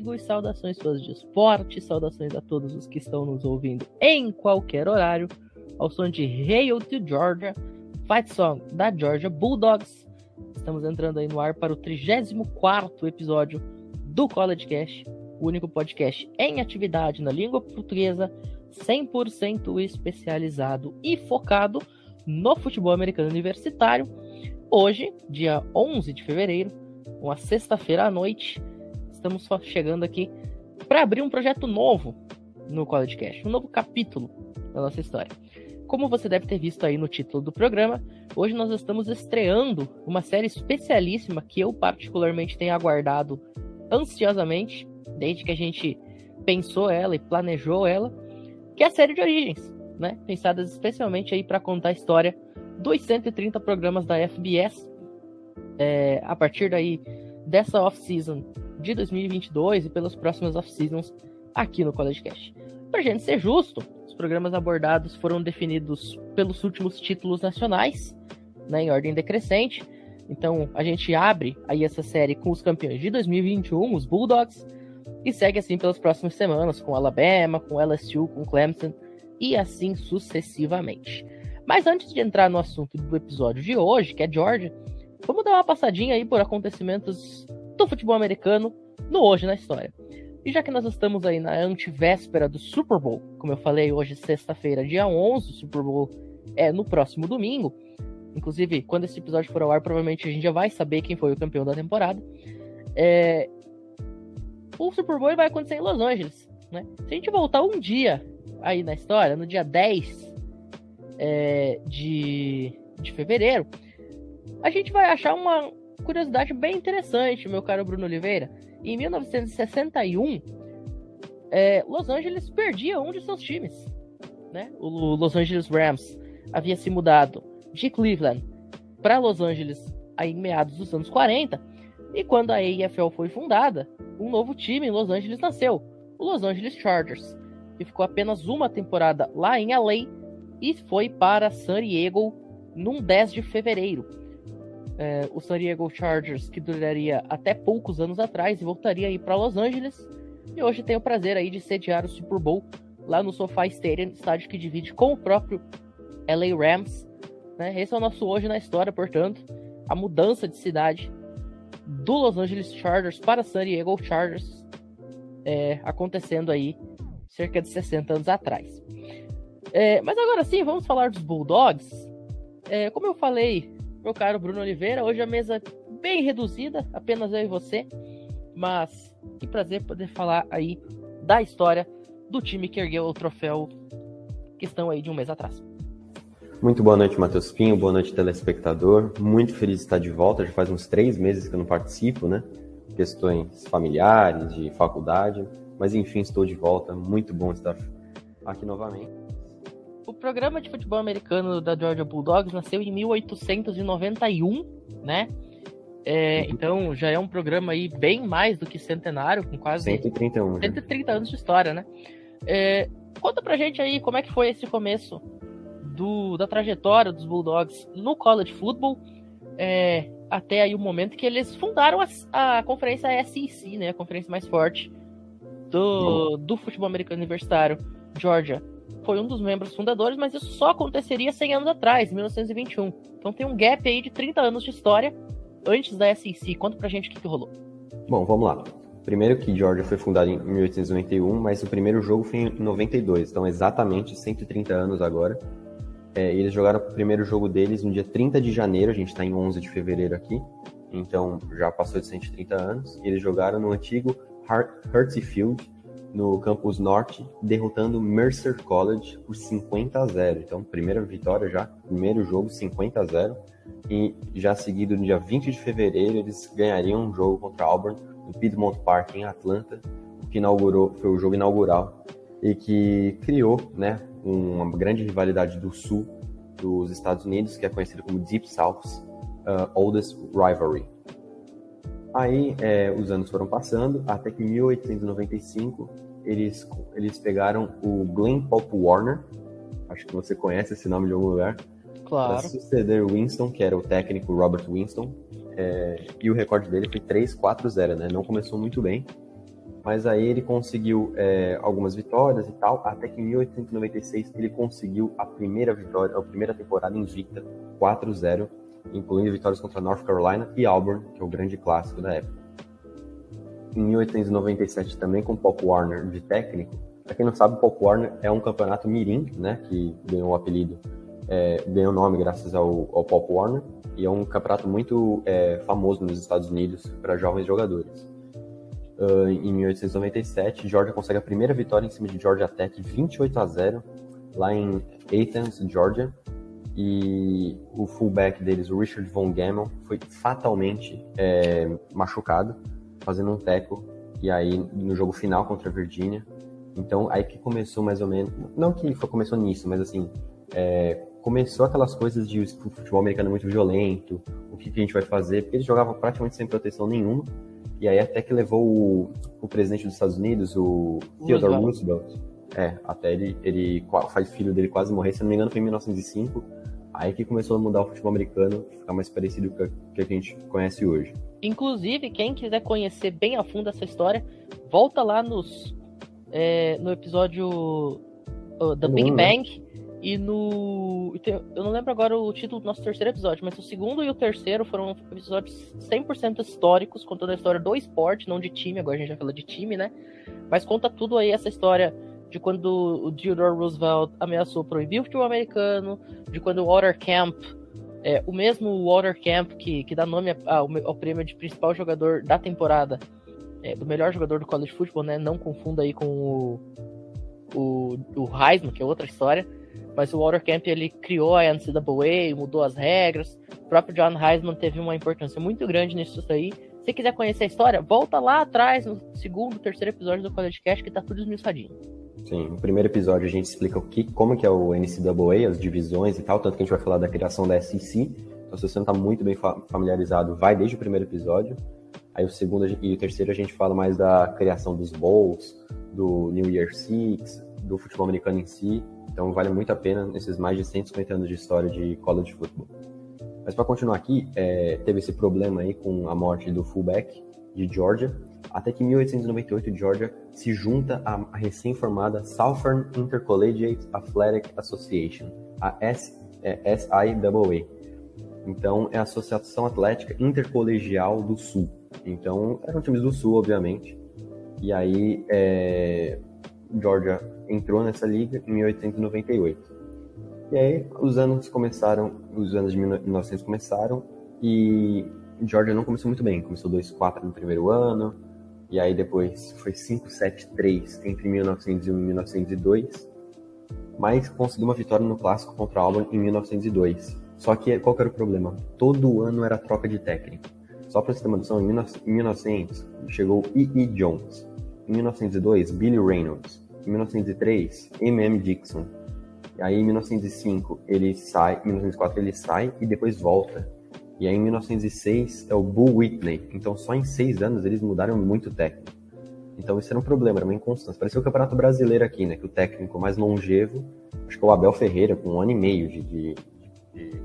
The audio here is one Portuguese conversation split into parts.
Amigos, saudações fãs de esporte, saudações a todos os que estão nos ouvindo em qualquer horário, ao som de Hail to Georgia, Fight Song da Georgia Bulldogs. Estamos entrando aí no ar para o 34 episódio do College Cast, o único podcast em atividade na língua portuguesa, 100% especializado e focado no futebol americano universitário. Hoje, dia 11 de fevereiro, uma sexta-feira à noite, estamos chegando aqui para abrir um projeto novo no College Cash, um novo capítulo da nossa história. Como você deve ter visto aí no título do programa, hoje nós estamos estreando uma série especialíssima que eu particularmente tenho aguardado ansiosamente, desde que a gente pensou ela e planejou ela, que é a série de origens, né? Pensadas especialmente aí para contar a história dos 130 programas da FBS é, a partir daí dessa off-season de 2022 e pelas próximas off-seasons aqui no College Cash. Para gente ser justo, os programas abordados foram definidos pelos últimos títulos nacionais, né, em ordem decrescente. Então a gente abre aí essa série com os campeões de 2021, os Bulldogs, e segue assim pelas próximas semanas com Alabama, com LSU, com Clemson e assim sucessivamente. Mas antes de entrar no assunto do episódio de hoje, que é Georgia, vamos dar uma passadinha aí por acontecimentos do futebol americano no hoje na história. E já que nós estamos aí na antivéspera do Super Bowl, como eu falei, hoje sexta-feira, dia 11, o Super Bowl é no próximo domingo. Inclusive, quando esse episódio for ao ar, provavelmente a gente já vai saber quem foi o campeão da temporada. É... O Super Bowl vai acontecer em Los Angeles, né? Se a gente voltar um dia aí na história, no dia 10 é, de, de fevereiro, a gente vai achar uma curiosidade bem interessante, meu caro Bruno Oliveira. Em 1961, é, Los Angeles perdia um de seus times. Né? O Los Angeles Rams havia se mudado de Cleveland para Los Angeles aí em meados dos anos 40. E quando a AFL foi fundada, um novo time em Los Angeles nasceu, o Los Angeles Chargers, que ficou apenas uma temporada lá em LA e foi para San Diego num 10 de fevereiro é, o San Diego Chargers, que duraria até poucos anos atrás e voltaria aí para Los Angeles. E hoje tem o prazer aí de sediar o Super Bowl lá no SoFi Stadium, estádio que divide com o próprio LA Rams. Né? Esse é o nosso hoje na história, portanto, a mudança de cidade do Los Angeles Chargers para San Diego Chargers é, acontecendo aí cerca de 60 anos atrás. É, mas agora sim, vamos falar dos Bulldogs. É, como eu falei meu caro Bruno Oliveira. Hoje a mesa bem reduzida, apenas eu e você. Mas que prazer poder falar aí da história do time que ergueu o troféu questão aí de um mês atrás. Muito boa noite, Matheus Pinho. Boa noite, telespectador. Muito feliz de estar de volta. Já faz uns três meses que eu não participo, né? Questões familiares, de faculdade. Mas enfim, estou de volta. Muito bom estar aqui novamente. O programa de futebol americano da Georgia Bulldogs nasceu em 1891, né? É, então já é um programa aí bem mais do que centenário, com quase 131, 130 anos de história, né? É, conta pra gente aí como é que foi esse começo do, da trajetória dos Bulldogs no college football, é, até aí o momento que eles fundaram a, a conferência SEC, né? A conferência mais forte do, do futebol americano universitário. Georgia foi um dos membros fundadores, mas isso só aconteceria 100 anos atrás, em 1921. Então tem um gap aí de 30 anos de história antes da SEC. Conta pra gente o que, que rolou. Bom, vamos lá. Primeiro que Georgia foi fundada em 1891, mas o primeiro jogo foi em 92, então exatamente 130 anos agora. É, eles jogaram o primeiro jogo deles no dia 30 de janeiro, a gente está em 11 de fevereiro aqui, então já passou de 130 anos. Eles jogaram no antigo Hertz Field, no campus norte, derrotando Mercer College por 50 a 0. Então, primeira vitória já, primeiro jogo 50 a 0. E já seguido no dia 20 de fevereiro, eles ganhariam um jogo contra Auburn no Piedmont Park em Atlanta, o que inaugurou, foi o jogo inaugural e que criou, né, uma grande rivalidade do sul dos Estados Unidos, que é conhecida como Deep South's uh, Oldest Rivalry. Aí é, os anos foram passando, até que em 1895 eles, eles pegaram o Glenn Pop Warner, acho que você conhece esse nome de algum lugar, claro. para suceder Winston, que era o técnico Robert Winston, é, e o recorde dele foi 3-4-0, né? Não começou muito bem, mas aí ele conseguiu é, algumas vitórias e tal, até que em 1896 ele conseguiu a primeira vitória, a primeira temporada invicta, 4-0, incluindo vitórias contra North Carolina e Auburn, que é o grande clássico da época. Em 1897 também com Pop Warner de técnico. Para quem não sabe, Pop Warner é um campeonato mirim, né, que ganhou o apelido, é, ganhou o nome graças ao, ao, Pop Warner, e é um campeonato muito é, famoso nos Estados Unidos para jovens jogadores. Uh, em 1897, Georgia consegue a primeira vitória em cima de Georgia Tech, 28 a 0, lá em Athens, Georgia, e o fullback deles, o Richard Von Gammel, foi fatalmente é, machucado, fazendo um teco, e aí no jogo final contra a Virgínia. Então, aí que começou mais ou menos, não que foi, começou nisso, mas assim, é, começou aquelas coisas de o futebol americano muito violento, o que, que, a gente vai fazer, porque eles jogavam praticamente sem proteção nenhuma, e aí até que levou o, o presidente dos Estados Unidos, o Theodore Roosevelt, é, até ele, ele faz filho dele quase morrer, se não me engano foi em 1905, Aí que começou a mudar o futebol americano, ficar mais parecido com o que a gente conhece hoje. Inclusive, quem quiser conhecer bem a fundo essa história, volta lá nos, é, no episódio uh, da Big? Bang e no. Eu não lembro agora o título do nosso terceiro episódio, mas o segundo e o terceiro foram episódios 100% históricos, contando a história do esporte, não de time, agora a gente já fala de time, né? Mas conta tudo aí essa história de quando o Theodore Roosevelt ameaçou proibir o futebol americano, de quando o Watercamp, é, o mesmo Watercamp que, que dá nome ao, ao prêmio de principal jogador da temporada, é, do melhor jogador do college football, né? Não confunda aí com o, o, o Heisman, que é outra história. Mas o Watercamp ele criou a NCAA, mudou as regras. O próprio John Heisman teve uma importância muito grande nisso aí. Se quiser conhecer a história, volta lá atrás, no segundo, terceiro episódio do College Cast, que tá tudo esmiuçadinho. Sim, no primeiro episódio a gente explica o que, como que é o NCAA, as divisões e tal, tanto que a gente vai falar da criação da SEC. Então, se você não está muito bem familiarizado, vai desde o primeiro episódio. Aí o segundo e o terceiro a gente fala mais da criação dos bowls, do New Year Six, do futebol americano em si. Então vale muito a pena nesses mais de 150 anos de história de college football. Mas para continuar aqui, é, teve esse problema aí com a morte do fullback de Georgia, até que em 1898 Georgia se junta à recém-formada Southern Intercollegiate Athletic Association, a SIAA. Então, é a Associação Atlética Intercolegial do Sul. Então, eram times do Sul, obviamente. E aí, é... Georgia entrou nessa liga em 1898. E aí, os anos começaram, os anos de 1900 começaram e Georgia não começou muito bem. Começou 2-4 no primeiro ano, e aí depois foi 5-7-3 entre 1901 e 1902. Mas conseguiu uma vitória no clássico contra a Auburn em 1902. Só que qual que era o problema? Todo ano era troca de técnico. Só para você ter uma noção, em 1900 chegou E.E. Jones. Em 1902, Billy Reynolds. Em 1903, M.M. Dixon. E aí em 1905 ele sai, em 1904 ele sai e depois volta. E aí, em 1906, é o Bull Whitney. Então, só em seis anos, eles mudaram muito o técnico. Então, isso era um problema, era uma inconstância. Parecia o Campeonato Brasileiro aqui, né? Que o técnico mais longevo, acho que é o Abel Ferreira, com um ano e meio de, de, de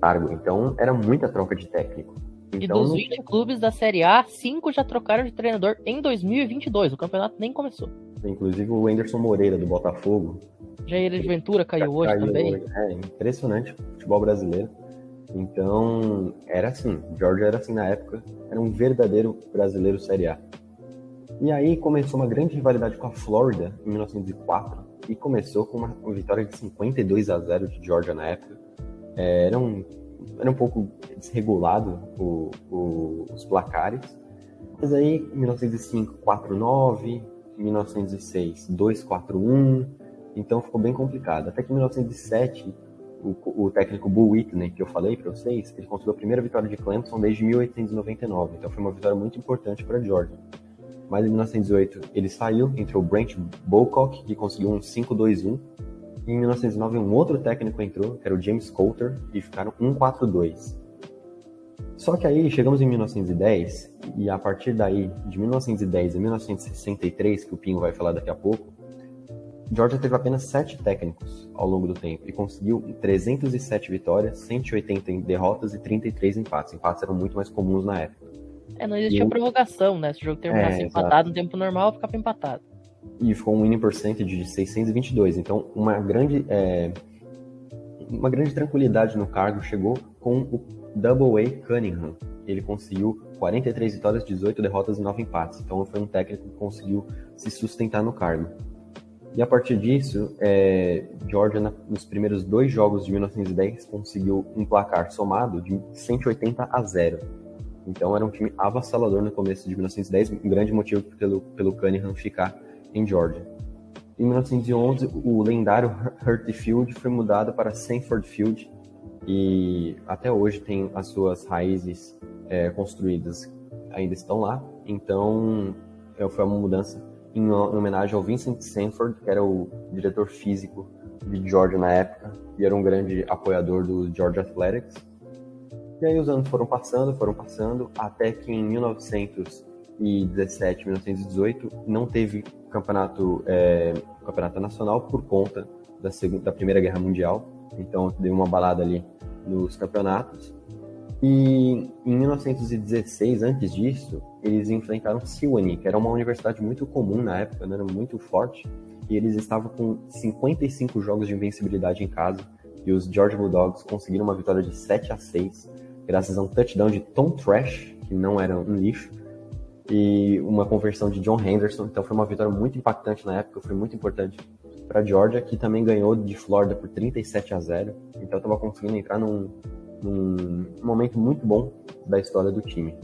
cargo. Então, era muita troca de técnico. Então, e dos 20 clubes da Série A, cinco já trocaram de treinador em 2022. O campeonato nem começou. Inclusive o Anderson Moreira, do Botafogo. Jair de Ventura caiu hoje caiu também. Hoje. É impressionante futebol brasileiro. Então, era assim, Georgia era assim na época, era um verdadeiro brasileiro Série A. E aí começou uma grande rivalidade com a Flórida em 1904 e começou com uma, vitória de 52 a 0 de Georgia na época. É, era, um, era um pouco desregulado o, o, os placares. Mas aí, em 1905, 4-9, 1906, 2-4-1, então ficou bem complicado. Até que em 1907 o, o técnico Bull Whitney, que eu falei para vocês, ele conseguiu a primeira vitória de Clemson desde 1899. Então foi uma vitória muito importante para Georgia. Mas em 1918 ele saiu, entrou Brent Bocock, que conseguiu um 5-2-1. E em 1909 um outro técnico entrou, que era o James Coulter, e ficaram 1-4-2. Só que aí chegamos em 1910, e a partir daí, de 1910 a 1963, que o Pinho vai falar daqui a pouco, Georgia teve apenas sete técnicos ao longo do tempo e conseguiu 307 vitórias, 180 derrotas e 33 empates. Empates eram muito mais comuns na época. É, não existia prorrogação, né? Se o jogo terminasse é, empatado no tempo normal, ficava empatado. E ficou um winning percentage de 622. Então, uma grande, é, uma grande tranquilidade no cargo chegou com o Double A Cunningham. Ele conseguiu 43 vitórias, 18 derrotas e 9 empates. Então, foi um técnico que conseguiu se sustentar no cargo. E a partir disso, é, Georgia, nos primeiros dois jogos de 1910, conseguiu um placar somado de 180 a 0. Então era um time avassalador no começo de 1910, um grande motivo pelo, pelo Cunningham ficar em Georgia. Em 1911, o lendário Hurt Field foi mudado para Sanford Field e até hoje tem as suas raízes é, construídas, ainda estão lá. Então é, foi uma mudança em homenagem ao Vincent Sanford, que era o diretor físico de Georgia na época e era um grande apoiador do Georgia Athletics. E aí os anos foram passando, foram passando, até que em 1917, 1918 não teve campeonato, é, campeonato nacional por conta da, segunda, da Primeira Guerra Mundial. Então deu uma balada ali nos campeonatos. E em 1916, antes disso, eles enfrentaram Sewanee, que era uma universidade muito comum na época, né? era muito forte, e eles estavam com 55 jogos de invencibilidade em casa, e os Georgia Bulldogs conseguiram uma vitória de 7 a 6, graças a um touchdown de Tom Trash, que não era um lixo, e uma conversão de John Henderson, então foi uma vitória muito impactante na época, foi muito importante para Georgia, que também ganhou de Florida por 37 a 0, então estava conseguindo entrar num um momento muito bom da história do time.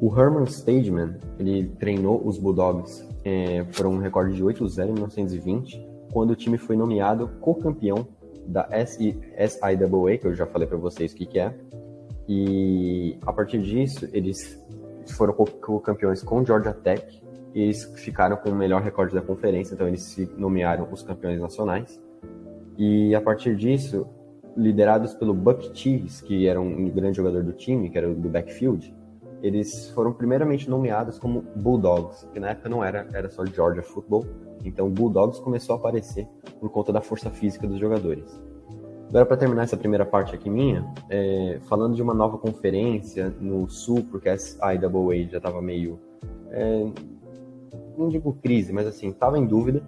O Herman Stageman, ele treinou os Bulldogs é, por um recorde de 8-0 em 1920, quando o time foi nomeado co-campeão da SIAA, que eu já falei para vocês o que, que é. E a partir disso, eles foram co-campeões com Georgia Tech e eles ficaram com o melhor recorde da conferência, então eles se nomearam os campeões nacionais. E a partir disso, liderados pelo Buck Cheese, que era um grande jogador do time, que era do backfield, eles foram primeiramente nomeados como Bulldogs, que na época não era, era só Georgia Football, então Bulldogs começou a aparecer por conta da força física dos jogadores. Agora, para terminar essa primeira parte aqui minha, é, falando de uma nova conferência no Sul, porque a IAA já estava meio. É, não digo crise, mas assim, estava em dúvida.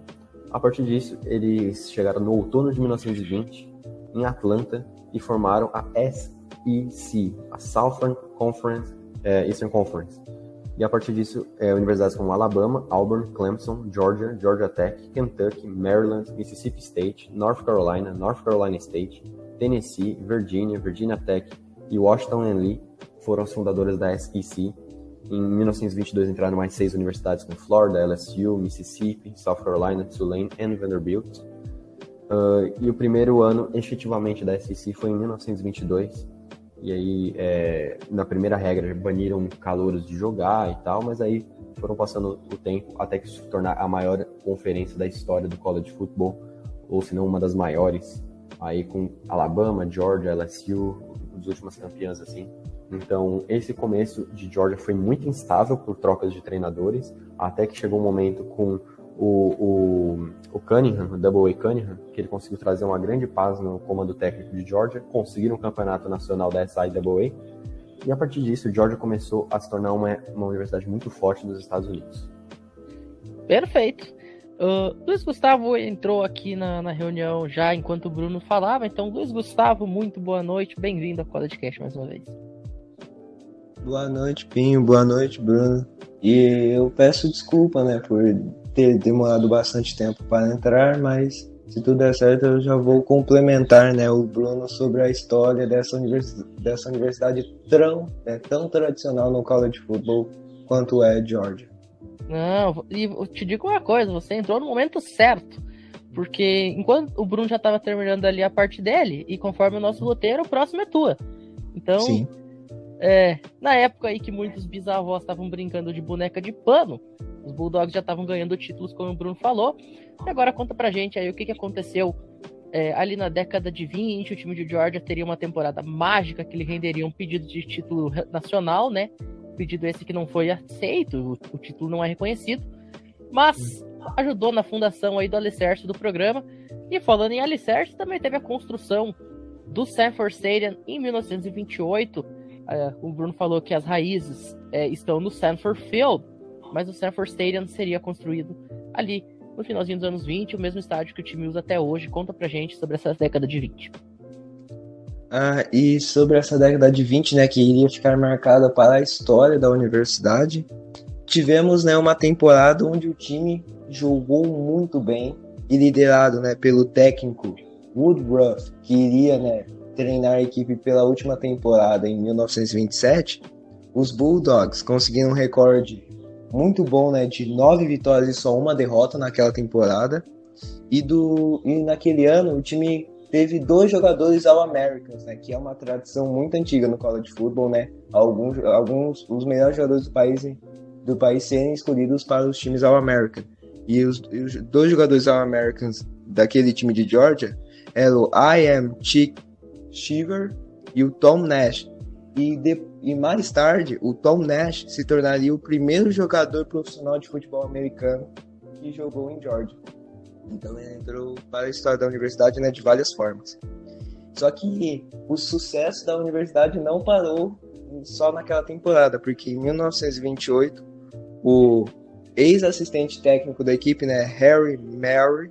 A partir disso, eles chegaram no outono de 1920 em Atlanta e formaram a SEC, a Southern Conference, é, Eastern Conference. E a partir disso, é, universidades como Alabama, Auburn, Clemson, Georgia, Georgia Tech, Kentucky, Maryland, Mississippi State, North Carolina, North Carolina State, Tennessee, Virginia, Virginia Tech e Washington and Lee foram as fundadoras da SEC. Em 1922 entraram mais seis universidades como Florida, LSU, Mississippi, South Carolina, Tulane e Vanderbilt. Uh, e o primeiro ano, efetivamente, da SEC foi em 1922. E aí, é, na primeira regra, baniram calouros de jogar e tal, mas aí foram passando o tempo até que se tornar a maior conferência da história do college football, ou se não uma das maiores, aí com Alabama, Georgia, LSU, as últimas campeãs assim. Então, esse começo de Georgia foi muito instável por trocas de treinadores, até que chegou um momento com o, o, o Cunningham, o Double A Cunningham, que ele conseguiu trazer uma grande paz no comando técnico de Georgia, conseguiram um campeonato nacional da SIAA, e a partir disso, Georgia começou a se tornar uma, uma universidade muito forte dos Estados Unidos. Perfeito. Uh, Luiz Gustavo entrou aqui na, na, reunião já enquanto o Bruno falava, então Luiz Gustavo, muito boa noite, bem-vindo ao Podcast mais uma vez. Boa noite, Pinho, boa noite, Bruno. E eu peço desculpa, né, por ter demorado bastante tempo para entrar, mas se tudo der certo eu já vou complementar né, o Bruno sobre a história dessa, univers dessa universidade tão, né, tão tradicional no college football quanto é Georgia. Não, e eu te digo uma coisa, você entrou no momento certo. Porque enquanto o Bruno já estava terminando ali a parte dele, e conforme o nosso roteiro, o próximo é tua. Então, Sim. É, na época aí que muitos bisavós estavam brincando de boneca de pano, os Bulldogs já estavam ganhando títulos, como o Bruno falou. E agora conta pra gente aí o que, que aconteceu é, ali na década de 20. O time de Georgia teria uma temporada mágica que lhe renderia um pedido de título nacional, né? Pedido esse que não foi aceito, o, o título não é reconhecido, mas ajudou na fundação aí do alicerce do programa. E falando em alicerce, também teve a construção do Sanford Stadium em 1928 É, o Bruno falou que as raízes é, estão no Sanford Field, mas o Sanford Stadium seria construído ali no finalzinho dos anos 20, o mesmo estádio que o time usa até hoje. Conta pra gente sobre essa década de 20. Ah, e sobre essa década de 20, né, que iria ficar marcada para a história da universidade, tivemos né, uma temporada onde o time jogou muito bem e liderado né, pelo técnico Woodruff, que iria né, treinar a equipe pela última temporada em 1927, os Bulldogs conseguiram um recorde muito bom, né, de nove vitórias e só uma derrota naquela temporada. E, do, e naquele ano o time teve dois jogadores All-Americans, né, que é uma tradição muito antiga no college football, né, alguns, alguns os melhores jogadores do país do país serem escolhidos para os times All-American. E os, os, dois jogadores All-Americans daquele time de Georgia eram I Am Chick Shiver e o Tom Nash. E, de, e mais tarde, o Tom Nash se tornaria o primeiro jogador profissional de futebol americano que jogou em Georgia. Então ele entrou para a história da universidade né, de várias formas. Só que o sucesso da universidade não parou só naquela temporada, porque em 1928 o ex-assistente técnico da equipe, né, Harry Mary,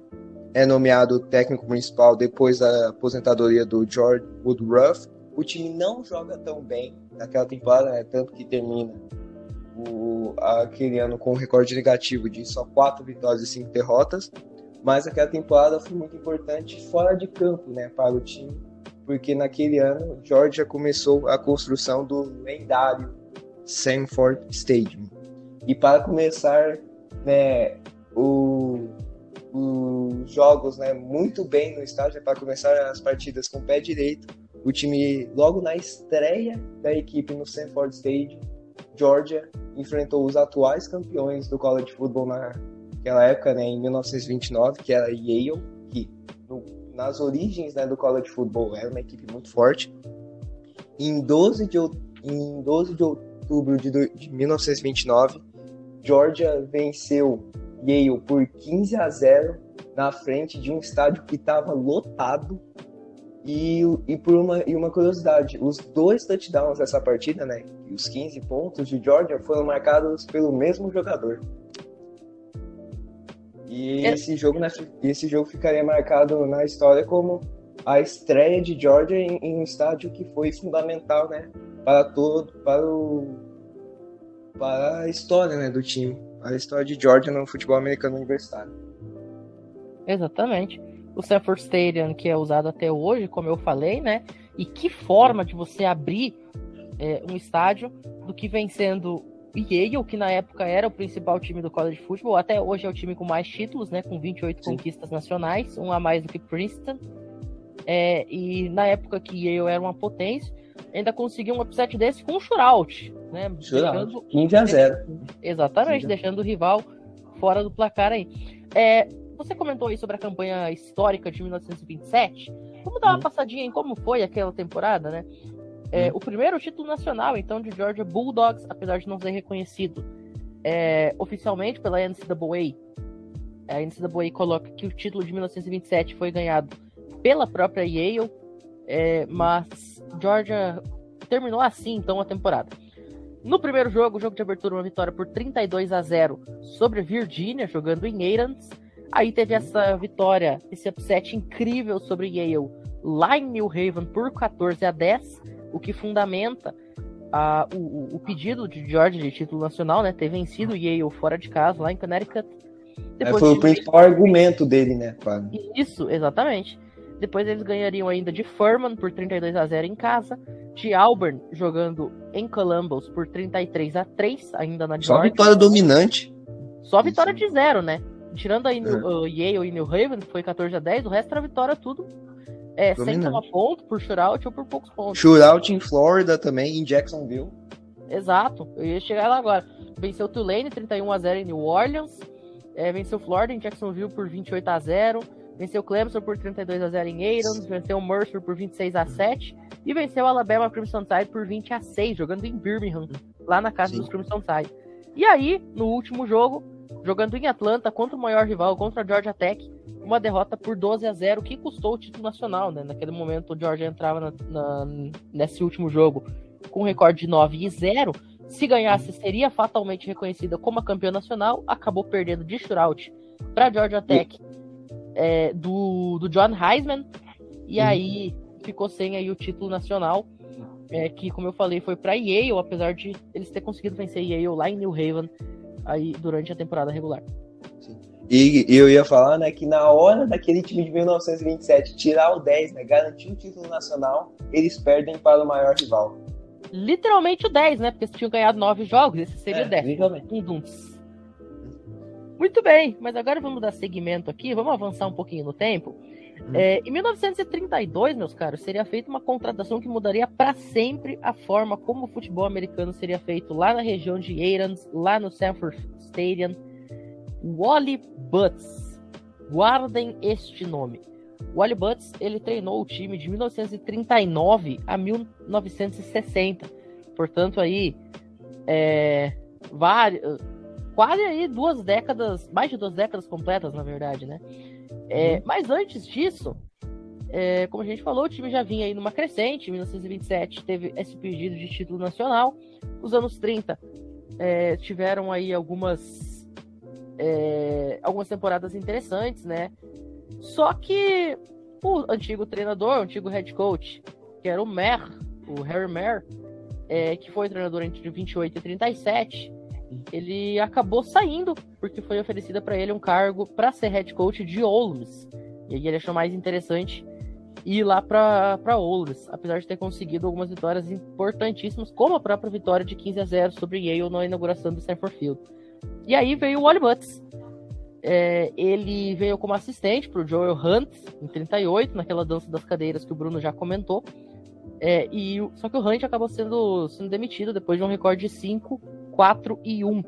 é nomeado técnico principal depois da aposentadoria do George Woodruff. O time não joga tão bem naquela temporada, né, tanto que termina o, aquele ano com um recorde negativo de só quatro vitórias e cinco derrotas. Mas aquela temporada foi muito importante fora de campo né, para o time, porque naquele ano Georgia começou a construção do lendário Sanford Stadium. E para começar né, o os jogos né, muito bem no estádio para começar as partidas com o pé direito. O time, logo na estreia da equipe no Sanford Stadium, Georgia enfrentou os atuais campeões do college football naquela época, né, em 1929, que era Yale, que no, nas origens né, do college football era uma equipe muito forte. Em 12 de, em 12 de outubro de, de 1929, Georgia venceu Yale por 15 a 0 na frente de um estádio que estava lotado. E, e por uma, e uma curiosidade, os dois touchdowns dessa partida, né, e os 15 pontos de Georgia foram marcados pelo mesmo jogador. E é. esse, jogo, esse jogo ficaria marcado na história como a estreia de Georgia em, em um estádio que foi fundamental, né, para todo, para o, para a história, né, do time a história de Georgia no futebol americano universitário. Exatamente. O Sanford Stadium, que é usado até hoje, como eu falei, né? E que forma de você abrir é, um estádio do que vem sendo Yale, que na época era o principal time do college football, até hoje é o time com mais títulos, né? Com 28 Sim. conquistas nacionais, um a mais do que Princeton. É, e na época que Yale era uma potência, ainda conseguiu um upset desse com o shootout, né? Shootout, deixando, 15 a 0. Exatamente, deixando o rival fora do placar aí. É, você comentou aí sobre a campanha histórica de 1927. Vamos dar uma hum. passadinha em como foi aquela temporada, né? É, hum. O primeiro título nacional, então, de Georgia Bulldogs, apesar de não ser reconhecido é, oficialmente pela NCAA. A NCAA coloca que o título de 1927 foi ganhado pela própria Yale, é, mas Georgia terminou assim então a temporada. No primeiro jogo, o jogo de abertura, uma vitória por 32 a 0 sobre Virginia, jogando em Aidens. Aí teve essa vitória, esse upset incrível sobre Yale lá em New Haven por 14 a 10, o que fundamenta a, o, o, pedido de Georgia de título nacional, né? Ter vencido Yale fora de casa, lá em Connecticut. É, Depois é, foi de... o principal argumento dele, né? Isso, exatamente. Depois eles ganhariam ainda de Furman por 32 a 0 em casa, de Auburn jogando em Columbus por 33 a 3 ainda na Georgia. Só vitória dominante. Só vitória de zero, né? Tirando aí é. uh, Yale e New Haven, foi 14 a 10, o resto era vitória tudo é, sem tomar ponto por shootout ou por poucos pontos. Shootout em Florida também, em Jacksonville. Exato, eu ia chegar lá agora. Venceu Tulane 31 a 0 em New Orleans, é, venceu Florida em Jacksonville por 28 a 0 Venceu Clemson por 32 a 0 em Aidens, venceu Mercer por 26 a 7 e venceu Alabama Crimson Tide por 20 a 6, jogando em Birmingham, lá na casa Sim. dos Crimson Tide. E aí, no último jogo, jogando em Atlanta contra o maior rival, contra a Georgia Tech, uma derrota por 12 a 0, que custou o título nacional, né? Naquele momento o Georgia entrava na, na, nesse último jogo com um recorde de 9 e 0. Se ganhasse, seria fatalmente reconhecida como a campeã nacional. Acabou perdendo de shootout para Georgia Tech é, do, do John Heisman. E uhum. aí ficou sem aí o título nacional. É, que, como eu falei, foi para Yale, apesar de eles ter conseguido vencer Yale lá em New Haven aí durante a temporada regular. E, e, eu ia falar, né, que na hora daquele time de 1927 tirar o 10, né, garantir o título nacional, eles perdem para o maior rival. Literalmente o 10, né, porque eles tinham ganhado 9 jogos, esse seria é, o 10. Um Muito bem, mas agora vamos dar seguimento aqui, vamos avançar um pouquinho no tempo. Hum. É, em 1932, meus caros, seria feita uma contratação que mudaria para sempre a forma como o futebol americano seria feito lá na região de Aarons, lá no Sanford Stadium. Wally Butts. Guardem este nome. Wally Butts, ele treinou o time de 1939 a 1960. Portanto, aí, é, várias, quase aí duas décadas, mais de duas décadas completas, na verdade, né? É, uhum. mas antes disso, é, como a gente falou, o time já vinha aí numa crescente. Em 1927 teve esse pedido de título nacional. Os anos 30 é, tiveram aí algumas é, algumas temporadas interessantes, né? Só que o antigo treinador, o antigo head coach, que era o Mer, o Harry Mer, é, que foi treinador entre 28 e 37, ele acabou saindo porque foi oferecida para ele um cargo para ser head coach de Olms. E aí ele achou mais interessante ir lá para Olms, apesar de ter conseguido algumas vitórias importantíssimas, como a própria vitória de 15 a 0 sobre Yale na inauguração do Stanford Field. E aí veio o Wally Butts. É, ele veio como assistente para o Joel Hunt em 38, naquela dança das cadeiras que o Bruno já comentou. É, e, só que o Hunt acabou sendo, sendo demitido depois de um recorde de 5 4 e 1.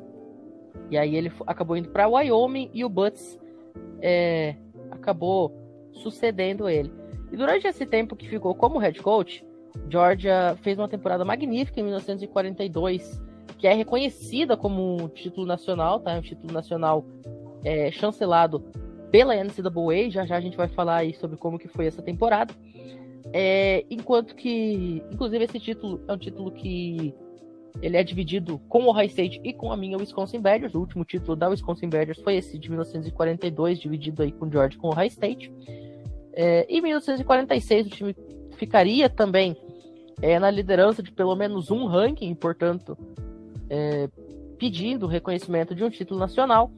E aí ele acabou indo para Wyoming e o Butts é, acabou sucedendo ele. E durante esse tempo que ficou como head coach, Georgia fez uma temporada magnífica em 1942, que é reconhecida como um título nacional, tá? Um título nacional é, chancelado pela NCAA. Já já a gente vai falar aí sobre como que foi essa temporada. É, enquanto que, inclusive, esse título é um título que ele é dividido com o Ohio State e com a minha Wisconsin Badgers. O último título da Wisconsin Badgers foi esse de 1942, dividido aí com George com o Ohio State. É, em 1946 o time ficaria também é, na liderança de pelo menos um ranking, portanto, é, pedindo reconhecimento de um título nacional.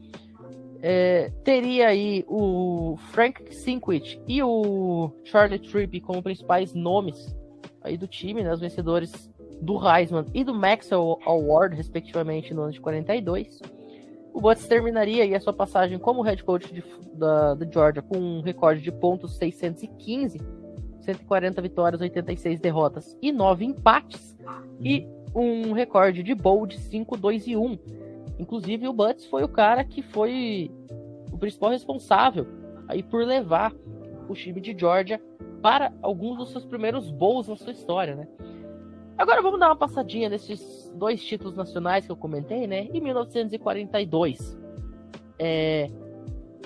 É, teria aí o Frank Sinquit e o Charlie Tripp como principais nomes aí do time, né, os vencedores do Heisman e do Maxwell Award, respectivamente, no ano de 42. O Butts terminaria aí a sua passagem como head coach de, da, da Georgia com um recorde de pontos 615, 140 vitórias, 86 derrotas e 9 empates, e um recorde de bowl de 5, 2 e 1. Inclusive, o Butts foi o cara que foi o principal responsável aí por levar o time de Georgia para alguns dos seus primeiros bowls na sua história, né? Agora vamos dar uma passadinha nesses dois títulos nacionais que eu comentei, né? Em 1942, é,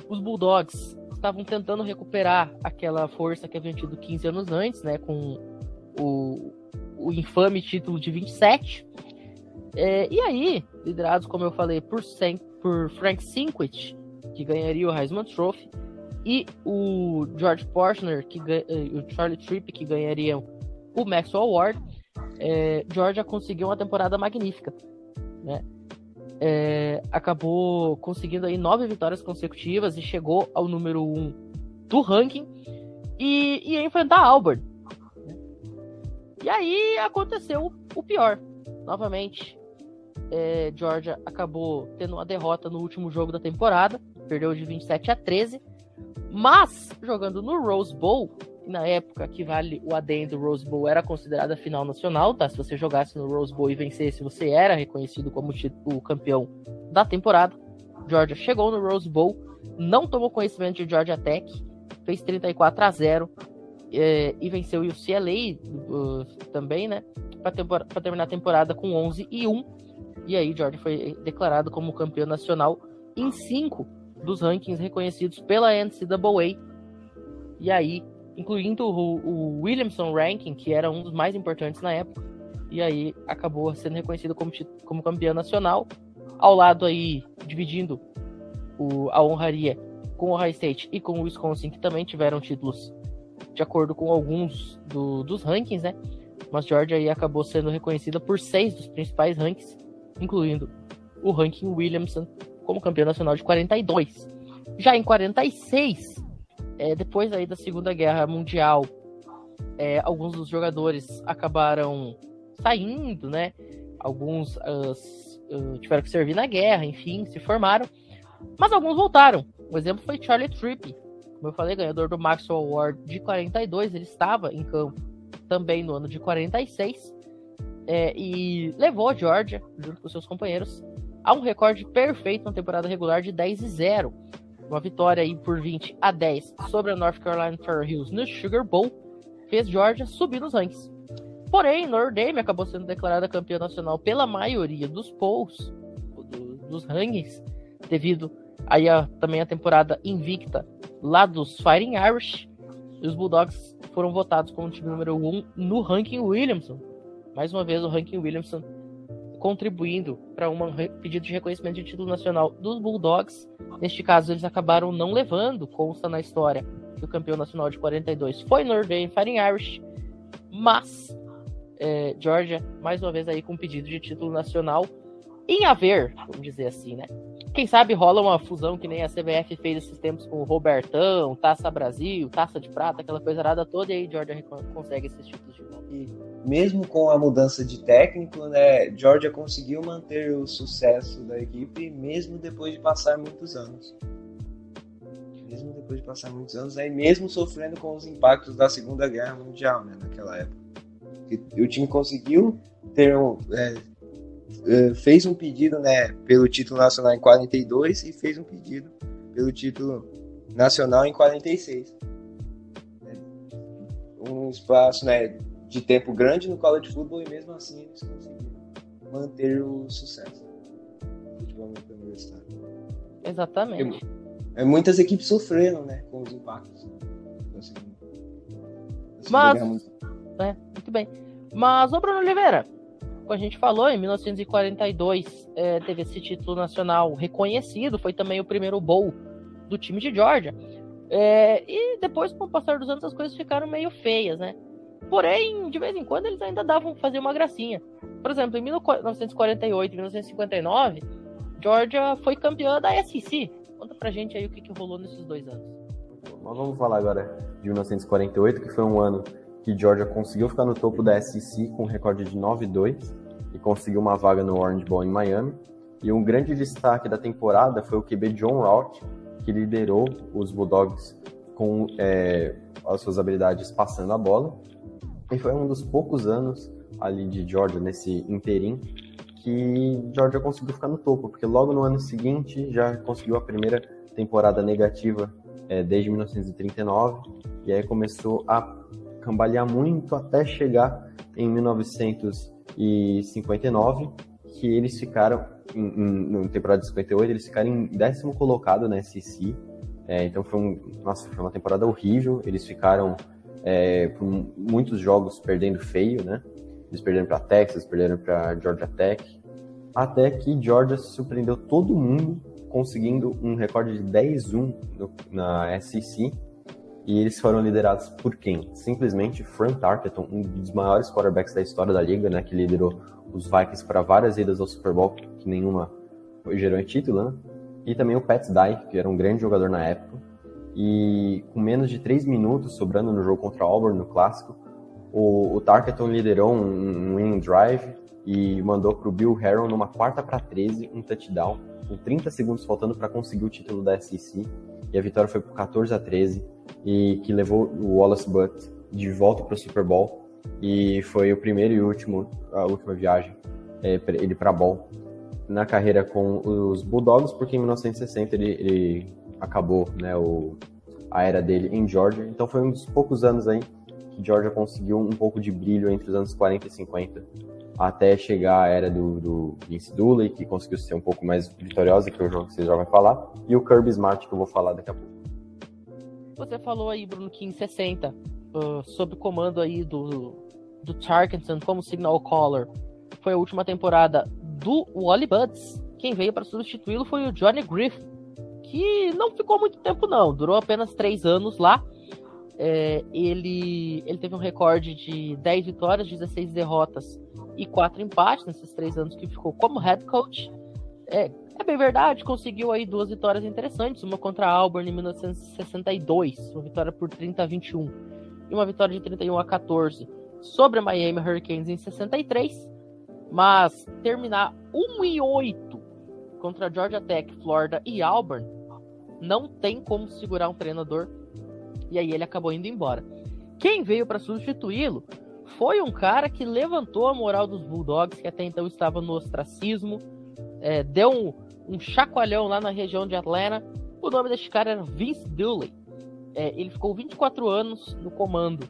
os Bulldogs estavam tentando recuperar aquela força que haviam tido 15 anos antes, né? Com o, o infame título de 27. É, e aí, liderados, como eu falei, por, Sam, por Frank Sinquit, que ganharia o Heisman Trophy, e o George Portner, que, o Charlie Tripp, que ganhariam o Maxwell Award, é, Georgia conseguiu uma temporada magnífica, né? É, acabou conseguindo aí nove vitórias consecutivas e chegou ao número um do ranking e ia enfrentar Auburn. Né? E aí aconteceu o pior. Novamente, é, Georgia acabou tendo uma derrota no último jogo da temporada, perdeu de 27 a 13, mas jogando no Rose Bowl, na época que vale o adendo Rose Bowl era considerada final nacional, tá? Se você jogasse no Rose Bowl e vencesse, você era reconhecido como o campeão da temporada. Georgia chegou no Rose Bowl, não tomou conhecimento de Georgia Tech, fez 34 a 0 é, e venceu o UCLA uh, também, né? Para terminar a temporada com 11 e 1. E aí Georgia foi declarado como campeão nacional em cinco dos rankings reconhecidos pela NCAA. E aí incluindo o, o Williamson Ranking, que era um dos mais importantes na época, e aí acabou sendo reconhecido como, como campeão nacional, ao lado aí, dividindo o, a honraria com o Ohio State e com o Wisconsin, que também tiveram títulos de acordo com alguns do, dos rankings, né? Mas Georgia aí acabou sendo reconhecida por seis dos principais rankings, incluindo o ranking Williamson como campeão nacional de 42. Já em 46, é, depois aí da Segunda Guerra Mundial, é, alguns dos jogadores acabaram saindo, né? Alguns uh, tiveram que servir na guerra, enfim, se formaram. Mas alguns voltaram. O exemplo foi Charlie Tripp, como eu falei, ganhador do Maxwell Award de 42. Ele estava em campo também no ano de 46 é, e levou a Georgia, junto com seus companheiros, a um recorde perfeito na temporada regular de 10 e 0. Uma vitória aí por 20 a 10 sobre a North Carolina Tar Heels no Sugar Bowl fez Georgia subir nos rankings. Porém, Notre Dame acabou sendo declarada campeã nacional pela maioria dos polls, do, dos rankings, devido aí a, também a temporada invicta lá dos Fighting Irish. E os Bulldogs foram votados como time número 1 um no ranking Williamson. Mais uma vez, o ranking Williamson contribuindo para um pedido de reconhecimento de título nacional dos Bulldogs. Neste caso, eles acabaram não levando, consta na história, que o campeão nacional de 42 foi Dame Fighting Irish, mas é, Georgia, mais uma vez aí com pedido de título nacional em haver, vamos dizer assim, né? Quem sabe rola uma fusão que nem a CBF fez esses tempos com o Robertão, Taça Brasil, Taça de Prata, aquela coisa arada toda, e aí Georgia consegue esses títulos de volta. E mesmo com a mudança de técnico, né, Georgia conseguiu manter o sucesso da equipe, mesmo depois de passar muitos anos. Mesmo depois de passar muitos anos, aí mesmo sofrendo com os impactos da Segunda Guerra Mundial, né, naquela época. o time conseguiu ter um, é, fez um pedido né, pelo título nacional em 42 e fez um pedido pelo título nacional em 46. Um espaço né, de tempo grande no college football e mesmo assim eles conseguiram manter o sucesso do futebol universitário. Exatamente. É, muitas equipes sofreram né, com os impactos. Assim, Mas, é, muito bem. Mas, ô Bruno Oliveira, como a gente falou, em 1942 é, teve esse título nacional reconhecido, foi também o primeiro bowl do time de Georgia. É, e depois, com o passar dos anos, as coisas ficaram meio feias, né? Porém, de vez em quando, eles ainda davam fazer uma gracinha. Por exemplo, em 1948 e 1959, Georgia foi campeã da SEC. Conta pra gente aí o que, que rolou nesses dois anos. Nós vamos falar agora de 1948, que foi um ano que Georgia conseguiu ficar no topo da SEC com um recorde de 9-2 e conseguiu uma vaga no Orange Bowl em Miami. E um grande destaque da temporada foi o QB John Rock, que liderou os Bulldogs com é, as suas habilidades passando a bola. E foi um dos poucos anos ali de Georgia nesse interim que Georgia conseguiu ficar no topo, porque logo no ano seguinte já conseguiu a primeira temporada negativa é, desde 1939 e aí começou a cambalear muito até chegar em 1959, que eles ficaram, em, em, no temporada de 58, eles ficaram em décimo colocado na SEC. É, então foi, um, nossa, foi uma temporada horrível. Eles ficaram é, por muitos jogos perdendo feio, né? Eles perderam para Texas, perderam para Georgia Tech, até que Georgia surpreendeu todo mundo, conseguindo um recorde de 10-1 na SEC e eles foram liderados por quem? Simplesmente Frank Tarkenton, um dos maiores quarterbacks da história da liga, né, que liderou os Vikings para várias idas ao Super Bowl, que nenhuma gerou em título, né? E também o Pat Dye, que era um grande jogador na época. E com menos de 3 minutos sobrando no jogo contra Auburn, no clássico, o, o Tarkenton liderou um, um winning drive e mandou para o Bill Harron numa quarta para 13 um touchdown, com 30 segundos faltando para conseguir o título da SEC. E a vitória foi por 14 a 13 e que levou o Wallace Butt de volta para o Super Bowl. E foi o primeiro e último a última viagem é, ele para Bowl na carreira com os Bulldogs porque em 1960 ele, ele acabou né o, a era dele em Georgia. Então foi um dos poucos anos aí que Georgia conseguiu um pouco de brilho entre os anos 40 e 50 até chegar à era do, do Vince Dooley que conseguiu ser um pouco mais vitoriosa que é o jogo que já vão falar e o Kirby Smart que eu vou falar daqui a pouco você falou aí, Bruno, que em 60, uh, sob o comando aí do do Tarkenton como signal caller foi a última temporada do Wally Buds. Quem veio para substituí-lo foi o Johnny Griffin, que não ficou muito tempo não, durou apenas três anos lá. É, ele, ele teve um recorde de 10 vitórias, 16 derrotas e 4 empates nesses três anos que ficou como head coach. É, é bem verdade, conseguiu aí duas vitórias interessantes, uma contra a Auburn em 1962, uma vitória por 30 a 21, e uma vitória de 31 a 14 sobre a Miami Hurricanes em 63, mas terminar 1 e 8 contra a Georgia Tech, Florida e Auburn, não tem como segurar um treinador, e aí ele acabou indo embora. Quem veio para substituí-lo foi um cara que levantou a moral dos Bulldogs, que até então estava no ostracismo, é, deu um, um chacoalhão lá na região de Atlanta. O nome desse cara era Vince Dooley. É, ele ficou 24 anos no comando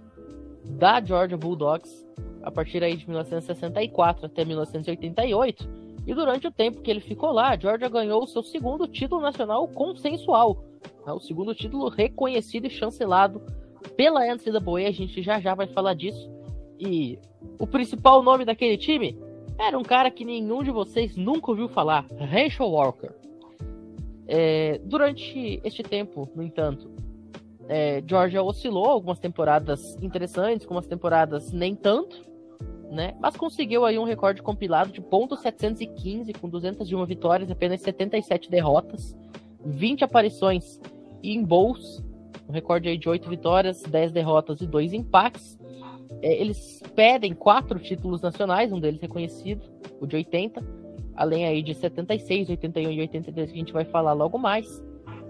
da Georgia Bulldogs, a partir aí de 1964 até 1988. E durante o tempo que ele ficou lá, a Georgia ganhou o seu segundo título nacional consensual. Né? O segundo título reconhecido e chancelado pela NCAA. A gente já já vai falar disso. E o principal nome daquele time era um cara que nenhum de vocês nunca ouviu falar, Rachel Walker. É, durante este tempo, no entanto, é, Georgia oscilou algumas temporadas interessantes, algumas temporadas nem tanto, né? Mas conseguiu aí um recorde compilado de ponto 715 com 201 vitórias, apenas 77 derrotas, 20 aparições em bowls, um recorde aí de 8 vitórias, 10 derrotas e 2 empates. É, eles pedem quatro títulos nacionais, um deles reconhecido, o de 80, além aí de 76, 81 e 82 que a gente vai falar logo mais.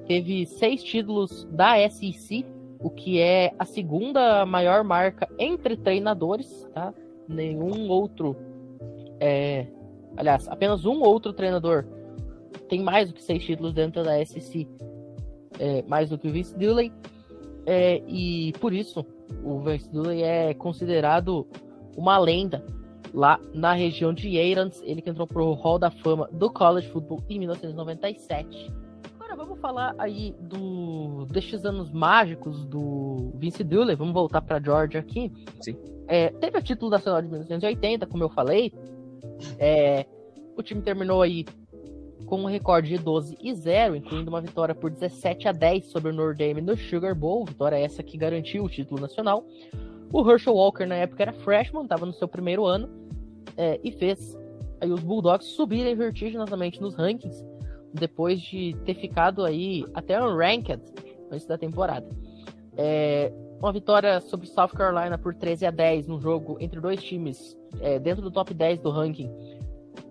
Teve seis títulos da SEC, o que é a segunda maior marca entre treinadores, tá? Nenhum outro, é... aliás, apenas um outro treinador tem mais do que seis títulos dentro da SEC, é, mais do que o Vince Dilley, é, e por isso o Vince Dooley é considerado uma lenda lá na região de Aarons, ele que entrou pro Hall da Fama do College Football em 1997. Agora vamos falar aí do destes anos mágicos do Vince Dooley, vamos voltar para Georgia aqui. Sim. É, teve o título nacional de 1980, como eu falei. É, o time terminou aí com um recorde de 12 e 0, incluindo uma vitória por 17 a 10 sobre o Notre Dame no Sugar Bowl, vitória essa que garantiu o título nacional. O Herschel Walker na época era freshman, estava no seu primeiro ano é, e fez aí os Bulldogs subirem vertiginosamente nos rankings depois de ter ficado aí até unranked antes da temporada. É, uma vitória sobre South Carolina por 13 a 10 no jogo entre dois times é, dentro do top 10 do ranking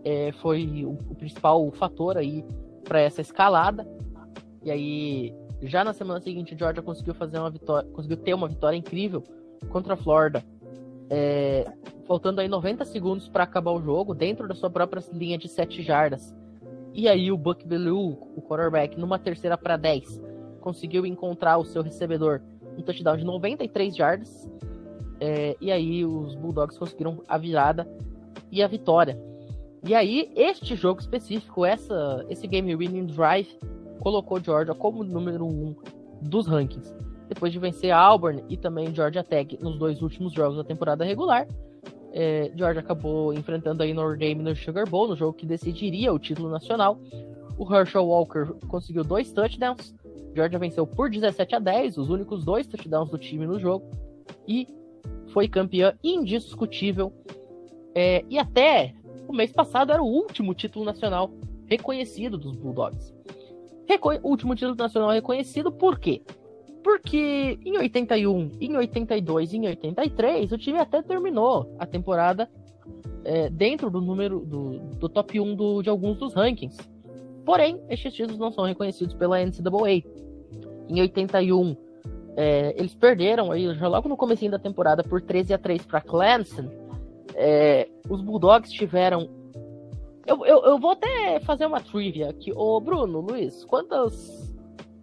é, foi o, o, principal fator aí para essa escalada. E aí, já na semana seguinte, Georgia conseguiu fazer uma vitória, conseguiu ter uma vitória incrível contra a Florida. É, faltando aí 90 segundos para acabar o jogo, dentro da sua própria linha de 7 jardas. E aí o Buck Bellew, o quarterback, numa terceira para 10, conseguiu encontrar o seu recebedor um touchdown de 93 jardas. É, e aí os Bulldogs conseguiram a virada e a vitória. E aí, este jogo específico, essa, esse game winning drive, colocou Georgia como número um dos rankings. Depois de vencer a Auburn e também Georgia Tech nos dois últimos jogos da temporada regular, é, Georgia acabou enfrentando aí Notre Dame no Sugar Bowl, no jogo que decidiria o título nacional. O Herschel Walker conseguiu dois touchdowns. Georgia venceu por 17 a 10, os únicos dois touchdowns do time no jogo. E foi campeã indiscutível. É, e até o mês passado era o último título nacional reconhecido dos Bulldogs. Reco último título nacional reconhecido por quê? Porque em 81, em 82 e em 83, o time até terminou a temporada é, dentro do número do, do top 1 do, de alguns dos rankings. Porém, estes títulos não são reconhecidos pela NCAA. Em 81, é, eles perderam aí, já logo no começo da temporada por 13 a 3 para Clemson é, os Bulldogs tiveram. Eu, eu, eu, vou até fazer uma trivia aqui. Ô, Bruno, Luiz, quantas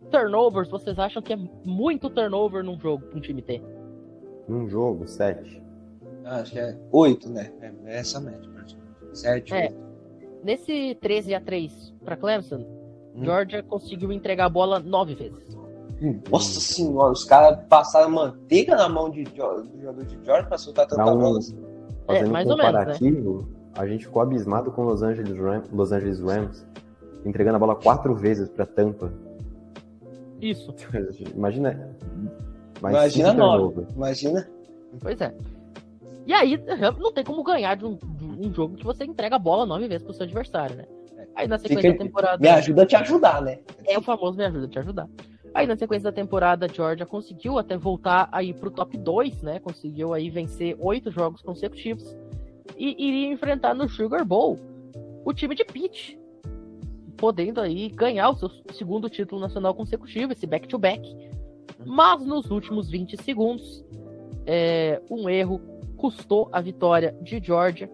turnovers vocês acham que é muito turnover num jogo pra um time ter? Num jogo, sete. Ah, acho que é oito, né? É, é essa média, praticamente. Sete, é. oito. Nesse 13 a 3 para Clemson, hum. Georgia conseguiu entregar a bola nove vezes. Nossa senhora, os caras passaram manteiga na mão de, do jogador de Georgia pra soltar tanta bola. assim. Fazendo É, mais um ou menos, né? comparativo, a gente ficou abismado com Los Angeles, Ram- Los Angeles Rams, entregando a bola quatro vezes pra Tampa. Isso. Imagina. mais Imagina cinco nove. Imagina. Pois é. E aí, não tem como ganhar de um, de um jogo que você entrega a bola nove vezes pro seu adversário, né? Aí na sequência Fica- da temporada. Me ajuda a te ajudar, né? É o famoso me ajuda a te ajudar. Aí na sequência da temporada, a Georgia conseguiu até voltar aí pro top 2, né? Conseguiu aí vencer oito jogos consecutivos. E iria enfrentar no Sugar Bowl o time de Pitt. Podendo aí ganhar o seu segundo título nacional consecutivo, esse back-to-back. Mas nos últimos 20 segundos, é, um erro custou a vitória de Georgia.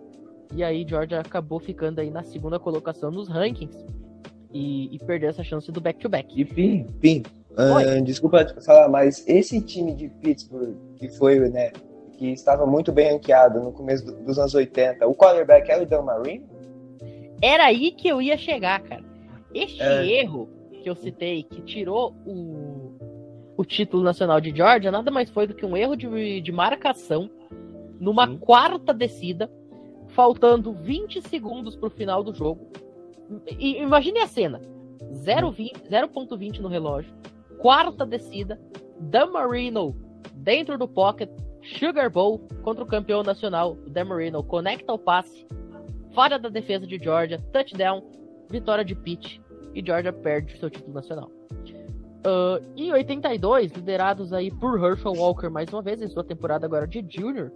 E aí Georgia acabou ficando aí na segunda colocação nos rankings. E, e perdeu essa chance do back-to-back. E Pim, Pim, Desculpa falar, mas esse time de Pittsburgh, que foi, né, que estava muito bem ranqueado no começo do- dos anos 80, o quarterback era o Dan Marino? Era aí que eu ia chegar, cara. Este É. erro que eu citei, que tirou o, o título nacional de Georgia, nada mais foi do que um erro de, de marcação numa Sim. quarta descida, faltando 20 segundos pro final do jogo. E imagine a cena: 0,20 0.20 no relógio, quarta descida, Dan Marino dentro do pocket, Sugar Bowl contra o campeão nacional, Dan Marino, conecta o passe, falha da defesa de Georgia, touchdown, vitória de Pitt e Georgia perde seu título nacional. Ah, em 82, liderados aí por Herschel Walker mais uma vez em sua temporada agora de junior,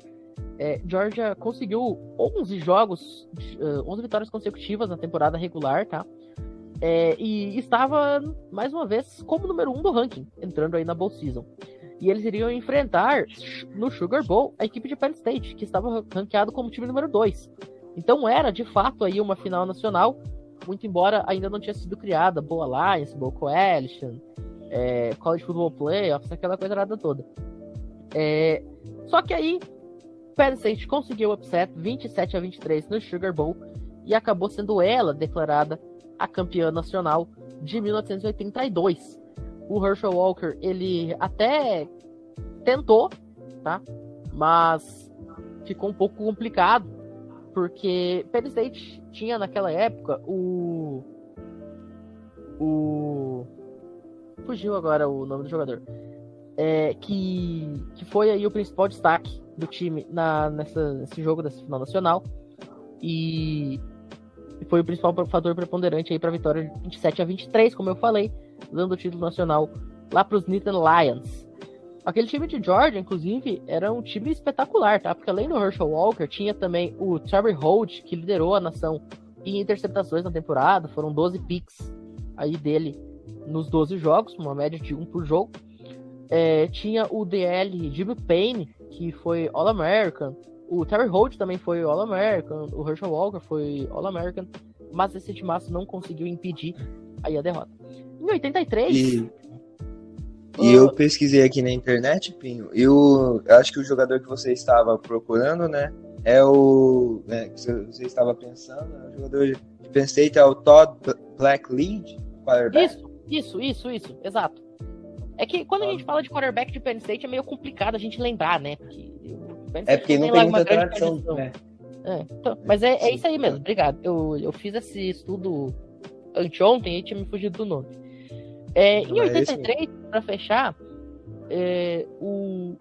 é, Georgia conseguiu 11 jogos, ah, 11 vitórias consecutivas na temporada regular, tá? É, e estava mais uma vez como número 1 um do ranking, entrando aí na Bowl Season. E eles iriam enfrentar no Sugar Bowl a equipe de Penn State, que estava ranqueado como time número 2. Então era de fato aí uma final nacional, muito embora ainda não tinha sido criada Boa Alliance, Bowl Coalition, é, College Football Playoffs, aquela coisa toda. É, só que aí Penn State conseguiu o upset 27 a 23 no Sugar Bowl e acabou sendo ela declarada a campeã nacional de 1982. O Herschel Walker, ele até tentou, tá? Mas ficou um pouco complicado, porque Penn State tinha naquela época o o fugiu agora o nome do jogador. É, que, que foi aí o principal destaque do time na, nessa, nesse jogo dessa final nacional. E foi o principal fator preponderante aí para a vitória de 27 a 23, como eu falei, dando o título nacional lá para os Nittany Lions. Aquele time de Georgia, inclusive, era um time espetacular, tá? Porque além do Herschel Walker, tinha também o Trevor Holt, que liderou a nação em interceptações na temporada, foram 12 picks aí dele nos 12 jogos, uma média de um por jogo. É, tinha o DL Jimmy Payne, que foi All-American. O Terry Holt também foi All-American. O Herschel Walker foi All-American. Mas esse timaço não conseguiu impedir aí a derrota. Em 83. E, e eu pesquisei aqui na internet, Pinho, e o, eu acho que o jogador que você estava procurando, né, é o, né, que você estava pensando, é o jogador de Penn State é o Todd Blacklead, quarterback. Isso, isso, isso, isso, exato. É que quando a gente fala de quarterback de Penn State é meio complicado a gente lembrar, né? Porque É porque não tem muita tradição, tradição. né? É, então, mas é, é isso aí mesmo, obrigado. Eu, eu fiz esse estudo anteontem e tinha me fugido do nome. É, em Não, é esse 83, para fechar, é, o-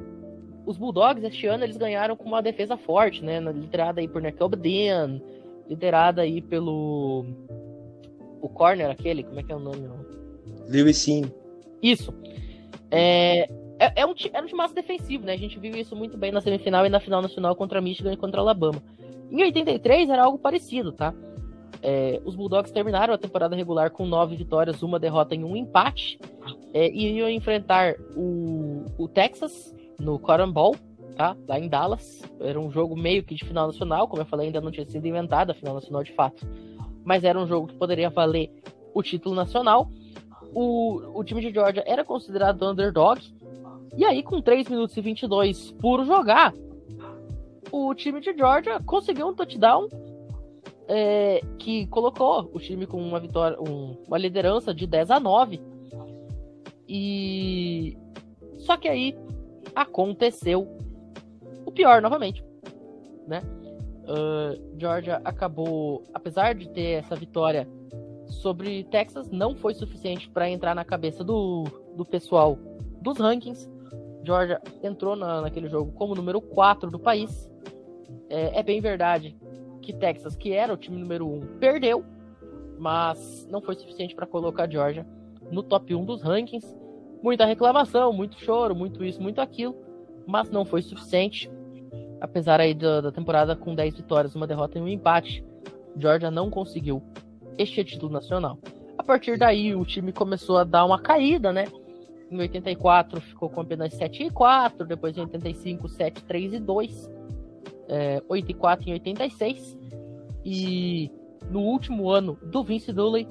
os Bulldogs este ano eles ganharam com uma defesa forte, né? Liderada aí por Nakel Dean, liderada aí pelo o corner aquele, como é que é o nome? Lewis Sim. Isso. É, é, é um, era um time defensivo, né? A gente viu isso muito bem na semifinal e na final nacional contra Michigan e contra Alabama. Em 83 era algo parecido, tá? É, os Bulldogs terminaram a temporada regular com nove vitórias, uma derrota e um empate. É, e iriam enfrentar o, o Texas no Cotton Bowl, tá? Lá em Dallas. Era um jogo meio que de final nacional, como eu falei, ainda não tinha sido inventada a final nacional de fato. Mas era um jogo que poderia valer o título nacional. O, o time de Georgia era considerado underdog. E aí, com 3 minutos e 22 por jogar, o time de Georgia conseguiu um touchdown é, que colocou o time com uma vitória, um- uma liderança de 10 a 9. E só que aí aconteceu o pior novamente, né? Uh, Georgia acabou, apesar de ter essa vitória sobre Texas, não foi suficiente para entrar na cabeça do, do pessoal dos rankings. Georgia entrou na, naquele jogo como número 4 do país. É, é, bem verdade que Texas, que era o time número 1, perdeu, mas não foi suficiente para colocar a Georgia no top 1 dos rankings. Muita reclamação, muito choro, muito isso, muito aquilo, mas não foi suficiente. Apesar aí da, da temporada com 10 vitórias, uma derrota e um empate, Georgia não conseguiu este título nacional. A partir daí, o time começou a dar uma caída, né? Em 84 ficou com apenas 7 e 4, depois em 85, 7, 3 e 2, é, 8 e 4 em 86. E no último ano do Vince Dooley,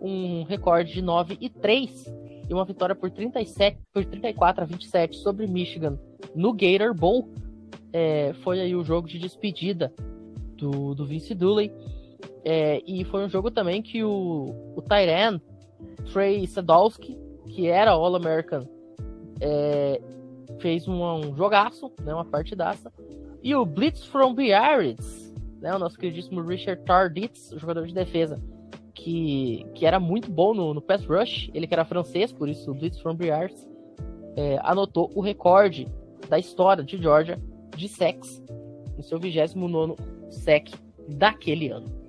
um recorde de 9 e 3 e uma vitória por 37 por 34 a 27 sobre Michigan no Gator Bowl. É, foi aí o jogo de despedida do, do Vince Dooley. É, e foi um jogo também que o, o Tyran Trey Sadowski, que era All-American, é, fez um, um, jogaço, né, uma partidaça. E o Blitz from Biarritz, né, o nosso queridíssimo Richard Tarditz, jogador de defesa, que, que era muito bom no, no pass rush, ele que era francês, por isso o Blitz from Biarritz, é, anotou o recorde da história de Georgia de sacks, no seu 29 sec daquele ano.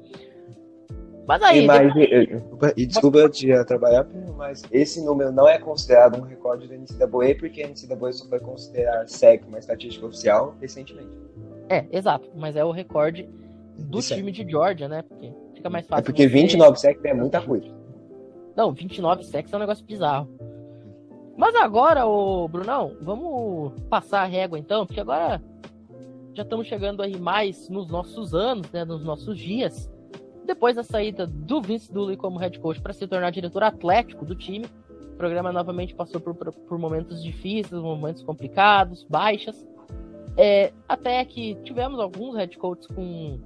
Mas aí. E, mas, depois... e desculpa te trabalhar, mas esse número não é considerado um recorde da NCAA, porque a NCAA só foi considerar SEC uma estatística oficial recentemente. É, exato, mas é o recorde do de time de Georgia, né? Porque fica mais fácil. É porque 29 SEC é muita coisa. Não, 29 SEC é um negócio bizarro. Mas agora, ô Brunão, vamos passar a régua então, porque agora já estamos chegando aí mais nos nossos anos, né, nos nossos dias. Depois da saída do Vince Dooley como head coach para se tornar diretor atlético do time, o programa novamente passou por, por, por momentos difíceis, momentos complicados, baixas. É, até que tivemos alguns head coaches com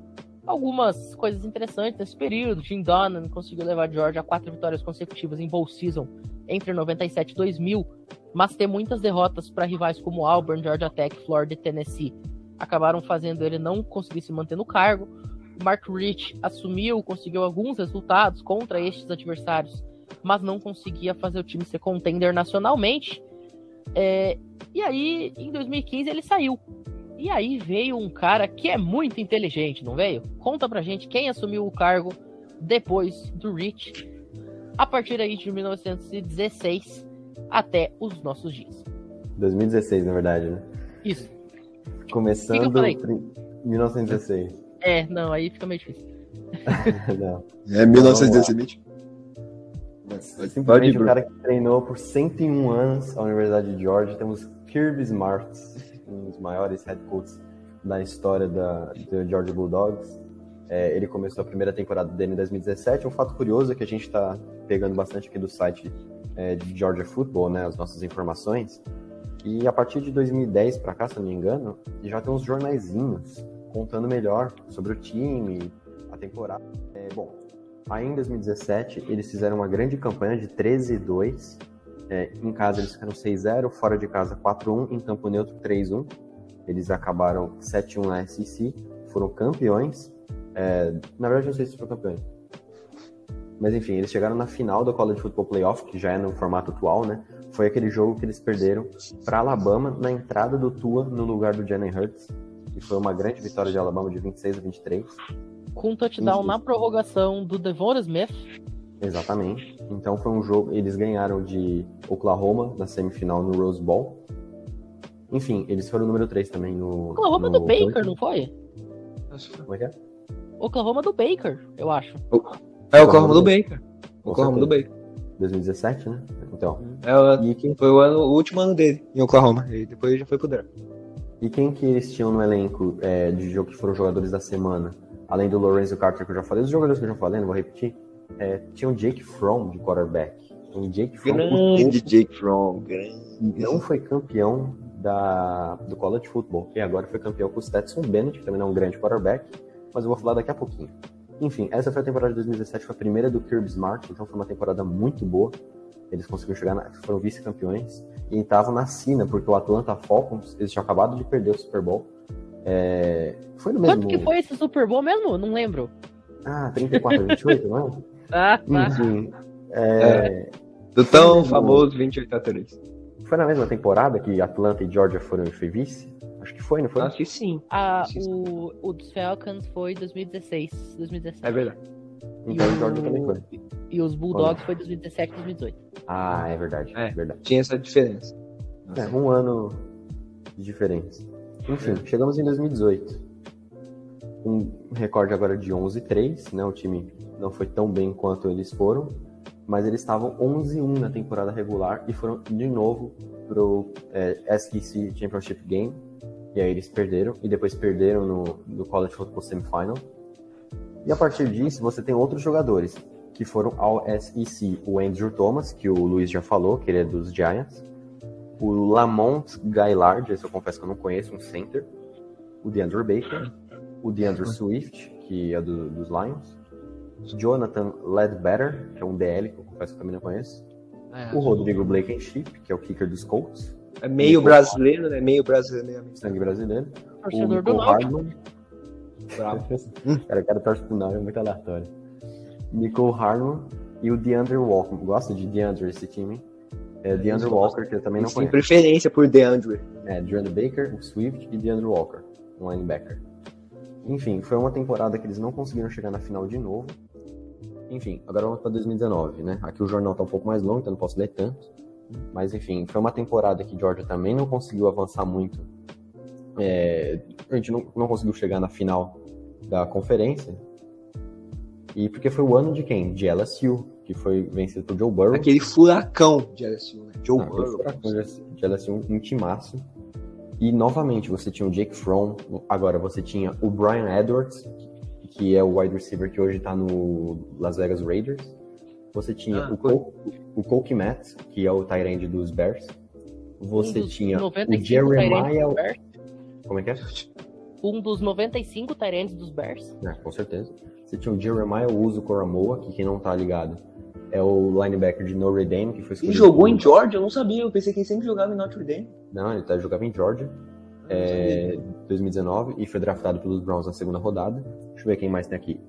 algumas coisas interessantes nesse período. Jim Donnan conseguiu levar Georgia a quatro vitórias consecutivas em bowl season entre 97 e 2000, mas ter muitas derrotas para rivais como Auburn, Georgia Tech, Florida e Tennessee acabaram fazendo ele não conseguir se manter no cargo. Mark Rich assumiu, conseguiu alguns resultados contra estes adversários, mas não conseguia fazer o time ser contender nacionalmente. É, e aí, em 2015, ele saiu. E aí veio um cara que é muito inteligente, não veio? Conta pra gente quem assumiu o cargo depois do Rich, a partir aí de 1916 até os nossos dias. 2016, na verdade, né? Isso. Começando em 1916. É, não, aí fica meio difícil. não. É 1917. Simplesmente o cara que treinou por 101 anos a Universidade de Georgia. Temos Kirby Smart, um dos maiores head coaches da história da, da Georgia Bulldogs. É, ele começou a primeira temporada dele em 2017. Um fato curioso é que a gente está pegando bastante aqui do site é, de Georgia Football, né, as nossas informações. E a partir de 2010 para cá, se não me engano, já tem uns jornaizinhos contando melhor sobre o time, a temporada. É, bom, aí em 2017 eles fizeram uma grande campanha de 13-2. É, em casa eles ficaram 6-0, fora de casa 4-1, em campo neutro 3-1. Eles acabaram 7-1 na SEC, foram campeões. É, na verdade, não sei se foram campeões. Mas enfim, eles chegaram na final do College Football Playoff, que já é no formato atual, né? Foi aquele jogo que eles perderam para Alabama na entrada do Tua no lugar do Jalen Hurts que foi uma grande vitória de Alabama de 26 a 23. Com um touchdown na prorrogação do Devon Smith. Exatamente. Então foi um jogo. Eles ganharam de Oklahoma na semifinal no Rose Bowl. Enfim, eles foram o número 3 também no. Oklahoma no do Baker, não foi? Como é que é? Oklahoma do Baker, eu acho. É o Oklahoma do Baker. Oklahoma do Baker. 2017, né? Então. É, o, quem... Foi o, ano, o último ano dele em Oklahoma. E depois já foi pro draft. E quem que eles tinham no elenco é, de jogo que foram jogadores da semana? Além do Lorenzo Carter que eu já falei, os jogadores que eu já falei, não vou repetir. É, tinha o Jake Fromm de quarterback. Um Jake Fromm. Grande Jake Fromm, grande. Não foi campeão da, do college football. E agora foi campeão com o Stetson Bennett, que também não é um grande quarterback. Mas eu vou falar daqui a pouquinho. Enfim, essa foi a temporada de 2017, foi a primeira do Kirby Smart, então foi uma temporada muito boa. Eles conseguiram chegar, na, foram vice-campeões e estavam na sina, porque o Atlanta Falcons, eles tinham acabado de perder o Super Bowl. É, foi no mesmo... Quanto que foi esse Super Bowl mesmo? Não lembro. Ah, 34 a 28, não é? Ah, tá. Enfim, é, Do tão Foi famoso 28 a 3. foi na mesma temporada que Atlanta e Georgia foram e foi vice? Acho que foi, não foi? Acho que sim. Ah, o, o dos Falcons foi 2016, 2017. É verdade. Então E o Georgia também foi. E os Bulldogs foi 2017, 2018. Ah, é verdade. É. verdade. Tinha essa diferença. É, um ano de diferença. Enfim, chegamos em 2018. Um recorde agora de 11-3, né? O time não foi tão bem quanto eles foram, mas eles estavam 11-1 na temporada regular e foram de novo pro é, SEC Championship Game. E aí eles perderam, e depois perderam no, no College Football Semifinal. E a partir disso, você tem outros jogadores que foram ao SEC. O Andrew Thomas, que o Luiz já falou, que ele é dos Giants. O Lamont Gaillard, esse eu confesso que eu não conheço, um center, o DeAndre Baker, o DeAndre Swift, que é do- dos Lions, Jonathan Ledbetter, que é um DL, que eu confesso que eu também não conheço, o Rodrigo Blankenship, que é o kicker dos Colts, É meio brasileiro, né? Meio brasileiro. sangue brasileiro, o Torcedor do Nicole Náutico. Hardman, cara, o cara torce pro Náutico, é muito aleatório, Nicole Hardman e o DeAndre Walker, gosto de DeAndre esse time, é DeAndre Walker, que eu também não Tem conheço. preferência por DeAndre. É, DeAndre Baker, o Swift e DeAndre Walker, um linebacker. Enfim, foi uma temporada que eles não conseguiram chegar na final de novo. Enfim, agora vamos para 2019, né? Aqui o jornal tá um pouco mais longo, então não posso ler tanto. Mas enfim, foi uma temporada que Georgia também não conseguiu avançar muito. É, a gente não, não conseguiu chegar na final da conferência. E porque foi o ano de quem? De LSU, que foi vencido por Joe Burrow. Aquele furacão de LSU, né? Joe aquele Burrow. furacão de LSU, um timaço. E novamente você tinha o Jake Fromm, agora você tinha o Brian Edwards, que é o wide receiver que hoje tá no Las Vegas Raiders. Você tinha Ah, o. Cole, o Cole Matt, que é o tight end dos Bears. Você Um tinha o 95 Jeremiah. Como é que é? Um dos 95 Tyrants dos Bears. É, com certeza. Você tinha o Jeremiah Uso Coramoa, que quem não tá ligado é o linebacker de Notre Dame, que foi Ele escolhido jogou por- em Georgia? Eu não sabia. Eu pensei que ele sempre jogava em Notre Dame. Não, ele tá, jogava em Georgia. é, 2019 e foi draftado pelos Browns na segunda rodada. Deixa eu ver quem mais tem aqui.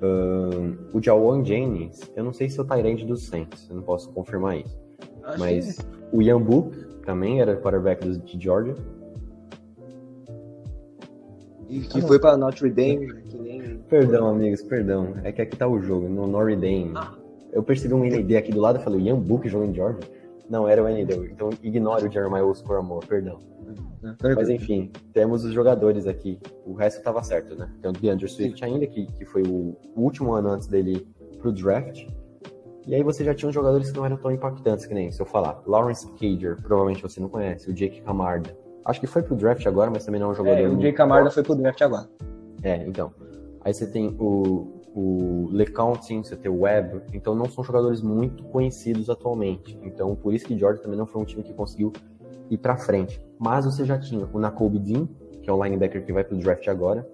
Ahn, o Jawan Jennings, eu não sei se é o Tyrande dos Saints, eu não posso confirmar isso. Acho Mas o Ian Book também era quarterback dos- de Georgia. que, e que foi pra Notre Dame, que nem... Perdão, amigos, perdão. É que aqui tá o jogo, no Notre Dame. Ah. Eu percebi um ND aqui do lado e falei, o Ian Book em Georgia? Não, era o ND. Então ignore o Jeremiah Oscoramore, perdão. Mas enfim, temos os jogadores aqui. O resto tava certo, né? Tem o DeAndre Swift ainda, que, que foi o último ano antes dele ir pro draft. E aí você já tinha uns jogadores que não eram tão impactantes que nem se eu falar. Lawrence Cager, provavelmente você não conhece. O Jake Camarda. Acho que foi pro draft agora, mas também não é um jogador. É, o Jay Camarda foi pro draft agora. é, então. Aí você tem o, o LeCounting, você tem o Webb. Então não são jogadores muito conhecidos atualmente. Então por isso que Georgia também não foi um time que conseguiu ir pra frente. Mas você já tinha o Nakobe Dean, que é um linebacker que vai pro draft agora.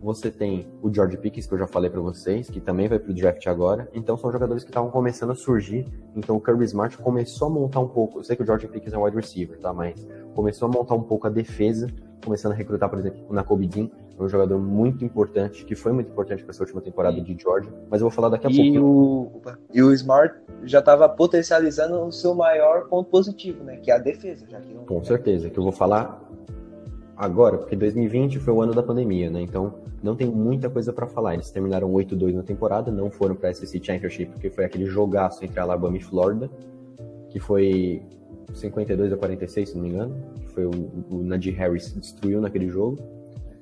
Você tem o George Pickens, que eu já falei pra vocês, que também vai pro draft agora. Então são jogadores que estavam começando a surgir. Então o Kirby Smart começou a montar um pouco. Eu sei que o George Pickens é um wide receiver, tá? Mas começou a montar um pouco a defesa, começando a recrutar, por exemplo, o Nakobe Dean, é um jogador muito importante, que foi muito importante para essa última temporada de Georgia. Mas eu vou falar daqui a E pouco. o, e o Smart já tava potencializando o seu maior ponto positivo, né? Que é a defesa. Já que não... Com certeza, que eu vou falar agora, porque 2020 foi o ano da pandemia, né? Então não tem muita coisa para falar. Eles terminaram 8-2 na temporada, não foram para SEC Championship, porque foi aquele jogaço entre Alabama e Florida, que foi 52 a 46, se não me engano. Que foi o, o Najee Harris destruiu naquele jogo.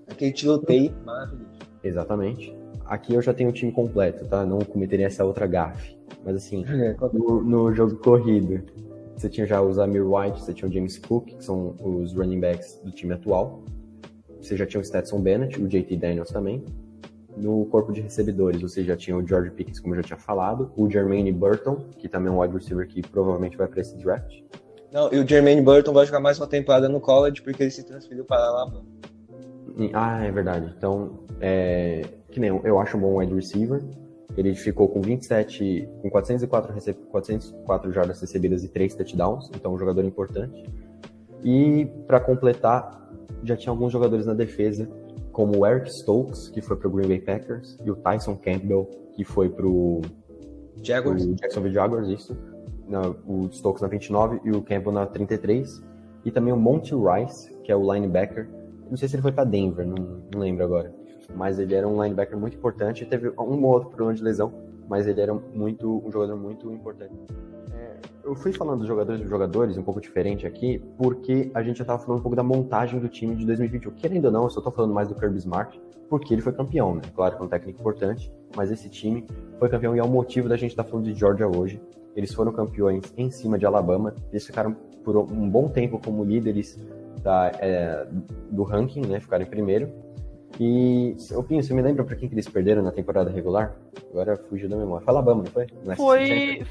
Aquele tiroteio maravilhoso. Exatamente. Aqui eu já tenho o time completo, tá? Não cometeria essa outra gafe. Mas assim, É, no, no jogo corrido, você tinha já o Zamir White, você tinha o James Cook, que são os running backs do time atual. Você já tinha o Stetson Bennett, o JT Daniels também. No corpo de recebedores, você já tinha o George Pickens, como eu já tinha falado, o Jermaine Burton, que também é um wide receiver que provavelmente vai para esse draft. Não, e o Jermaine Burton vai jogar mais uma temporada no college porque ele se transferiu para Alabama. Ah, é verdade. Então, é, que nem eu, eu acho um bom wide receiver. Ele ficou com 27, com 404, recep 404 jardas recebidas e 3 touchdowns, então um jogador importante. E para completar, já tinha alguns jogadores na defesa, como o Eric Stokes, que foi para o Green Bay Packers, e o Tyson Campbell, que foi para o. Jacksonville Jaguars, isso. Na, o Stokes na 29 e o Campbell na 33. E também o Monty Rice, que é o linebacker. Não sei se ele foi para Denver, não, não lembro agora mas ele era um linebacker muito importante. Teve um ou outro problema de lesão, mas ele era muito um jogador muito importante. É, eu fui falando dos jogadores dos jogadores, um pouco diferente aqui, porque a gente já estava falando um pouco da montagem do time de 2021. Querendo ou não, eu só estou falando mais do Kirby Smart, porque ele foi campeão, né? Claro que é um técnico importante, mas esse time foi campeão e é o motivo da gente estar tá falando de Georgia hoje. Eles foram campeões em cima de Alabama, eles ficaram por um bom tempo como líderes da, é, do ranking, né? Ficaram em primeiro. E, ô Pinho, você me lembra pra quem que eles perderam na temporada regular? Agora fugiu da memória. Foi Alabama, não foi? Não é foi.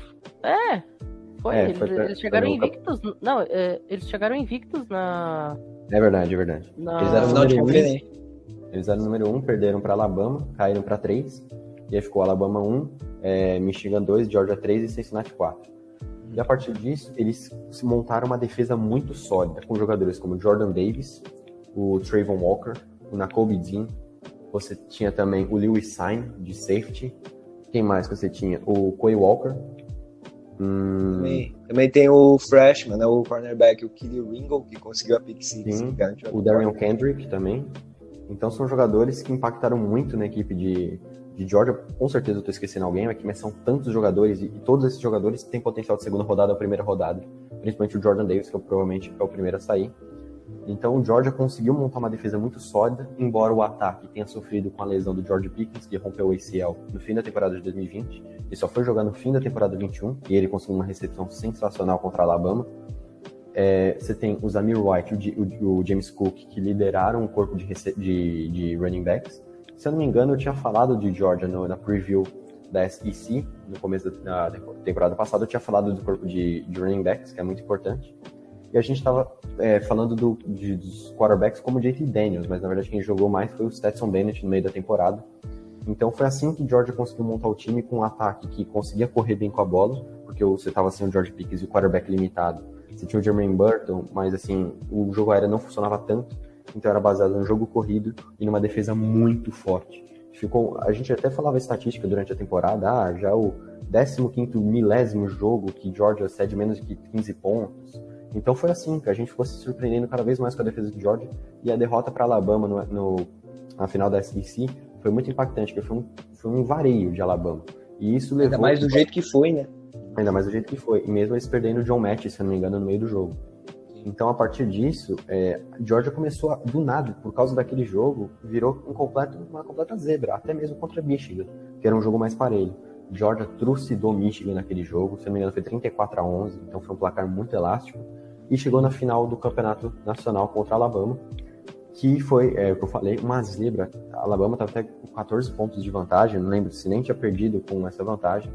É. Foi. É, eles, foi pra... eles, chegaram invictos. Não, é, eles chegaram invictos na. É verdade, é verdade. Na... Eles eram número um. Eles eram número 1, um, perderam pra Alabama, caíram pra 3. E aí ficou Alabama 1, é, Michigan 2, Georgia 3 e Cincinnati 4. E a partir disso, eles se montaram uma defesa muito sólida, com jogadores como Jordan Davis, o Trayvon Walker, o Nakobe Dean, você tinha também o Lewis Sign, de safety. Quem mais que você tinha? O Quay Walker. Hum... Também, também, tem o freshman, né, o cornerback, o Kelly Ringo, que conseguiu a pick six. Sim, o Darion Kendrick também. Então são jogadores que impactaram muito na equipe de, de Georgia. Com certeza eu estou esquecendo alguém aqui, mas são tantos jogadores e, e, todos esses jogadores têm potencial de segunda rodada ou primeira rodada. Principalmente o Jordan Davis, que é provavelmente é o primeiro a sair. Então o Georgia conseguiu montar uma defesa muito sólida, embora o ataque tenha sofrido com a lesão do George Pickens, que rompeu o ACL no fim da temporada de 2020. Ele só foi jogar no fim da temporada 21 e ele conseguiu uma recepção sensacional contra a Alabama. É, você tem o Zamir White e o, o, James Cook, que lideraram o corpo de, de, de, running backs. Se eu não me engano, eu tinha falado de Georgia no, na preview da SEC, no começo da, da temporada passada, eu tinha falado do corpo de, de running backs, que é muito importante. E a gente estava é, falando do, de, dos quarterbacks como JT Daniels, mas na verdade quem jogou mais foi o Stetson Bennett no meio da temporada. Então foi assim que Georgia conseguiu montar o time com um ataque que conseguia correr bem com a bola, porque você estava sem o George Pickens e o quarterback limitado. Você tinha o Jermaine Burton, mas assim, o jogo aéreo não funcionava tanto, então era baseado no jogo corrido e numa defesa muito forte. Ficou, a gente até falava estatística durante a temporada, ah, já o 15º milésimo jogo que Georgia cede menos de 15 pontos, então foi assim que a gente ficou se surpreendendo cada vez mais com a defesa de Georgia e a derrota para Alabama no, no, na final da SEC foi muito impactante, porque foi um, foi um vareio de Alabama. E isso levou. Ainda mais do jeito que foi, né? Ainda mais do jeito que foi. E mesmo eles perdendo o John Match, se eu não me engano, no meio do jogo. Então, a partir disso, é, Georgia começou, a, do nada, por causa daquele jogo, virou um completo, uma completa zebra, até mesmo contra Michigan, que era um jogo mais parelho. Georgia trucidou Michigan naquele jogo, se não me engano, foi 34 a 11, então foi um placar muito elástico e chegou na final do campeonato nacional contra Alabama, que foi, é, o que eu falei, uma zebra. A Alabama estava até com 14 pontos de vantagem, não lembro se nem tinha perdido com essa vantagem.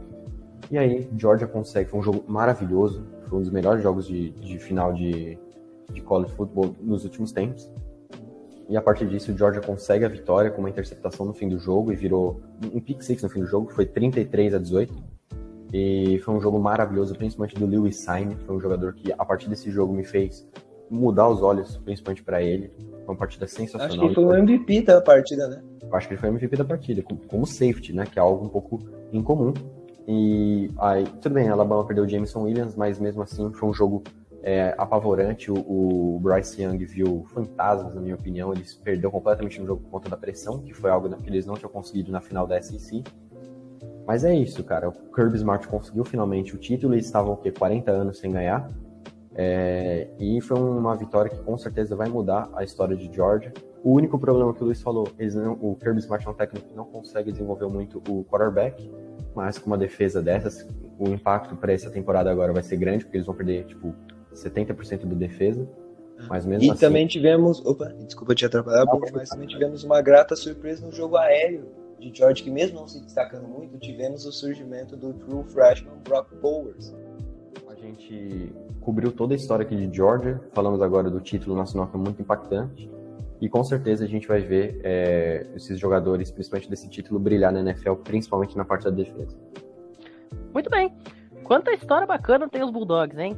E aí, Georgia consegue, foi um jogo maravilhoso, foi um dos melhores jogos de, de final de, de college football nos últimos tempos. E a partir disso, o Georgia consegue a vitória com uma interceptação no fim do jogo e virou um pick six no fim do jogo, foi 33 a 18. E foi um jogo maravilhoso, principalmente do Lewis Sain. Foi um jogador que, a partir desse jogo, me fez mudar os olhos, principalmente para ele. Foi uma partida sensacional. Acho que foi o MVP da partida, né? Acho que ele foi o MVP da partida, como safety, né? Que é algo um pouco incomum. E aí, tudo bem, a Alabama perdeu o Jameson Williams, mas mesmo assim foi um jogo é, apavorante. O, o, Bryce Young viu fantasmas, na minha opinião. Ele perdeu completamente no jogo por conta da pressão, que foi algo que eles não tinham conseguido na final da SEC. Mas é isso, cara. O Kirby Smart conseguiu finalmente o título. Eles estavam, o quê? 40 anos sem ganhar. É, e foi uma vitória que com certeza vai mudar a história de Georgia. O único problema que o Luiz falou, não, o Kirby Smart é um técnico que não consegue desenvolver muito o quarterback, mas com uma defesa dessas, o impacto para essa temporada agora vai ser grande, porque eles vão perder, tipo, 70% da defesa. Mas mesmo e assim... também tivemos. Opa, desculpa te atrapalhar, mas também tivemos uma grata surpresa no jogo aéreo de George, que mesmo não se destacando muito, tivemos o surgimento do true freshman Brock Bowers. A gente cobriu toda a história aqui de Georgia, falamos agora do título nacional que é muito impactante. E com certeza a gente vai ver é, esses jogadores, principalmente desse título, brilhar na NFL, principalmente na parte da defesa. Muito bem. Quanta história bacana tem os Bulldogs, hein?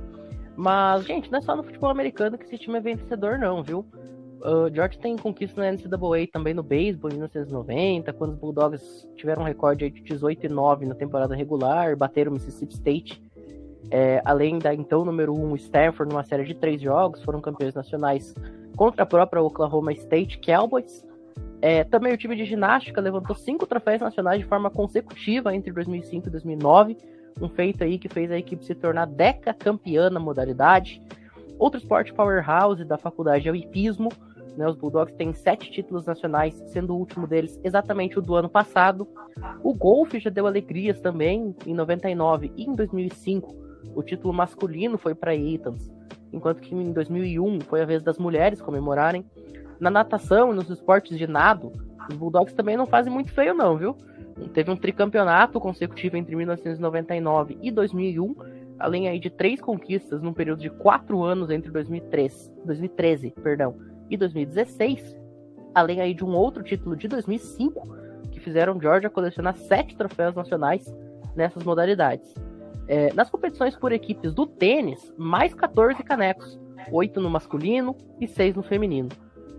Mas, gente, não é só no futebol americano que esse time é vencedor, não, viu? O uh, George tem conquista na NCAA também no beisebol em 1990, quando os Bulldogs tiveram um recorde de 18 e 9 na temporada regular, bateram o Mississippi State. É, além da então número 1 Stanford, numa série de três jogos, foram campeões nacionais contra a própria Oklahoma State Cowboys. É, também o time de ginástica levantou cinco troféus nacionais de forma consecutiva entre 2005 e 2009, um feito aí que fez a equipe se tornar deca campeã na modalidade. Outro esporte powerhouse da faculdade é o hipismo. Né, os Bulldogs têm sete títulos nacionais, sendo o último deles exatamente o do ano passado. O golfe já deu alegrias também em 99 e em 2005. O título masculino foi para Eatons, enquanto que em 2001 foi a vez das mulheres comemorarem. Na natação e nos esportes de nado, os Bulldogs também não fazem muito feio não, viu? Teve um tricampeonato consecutivo entre 1999 e 2001, além aí de três conquistas num período de quatro anos entre 2003, 2013 perdão, e 2016, além aí de um outro título de 2005, que fizeram Georgia colecionar sete troféus nacionais nessas modalidades. É, nas competições por equipes do tênis, mais 14 canecos, oito no masculino e seis no feminino.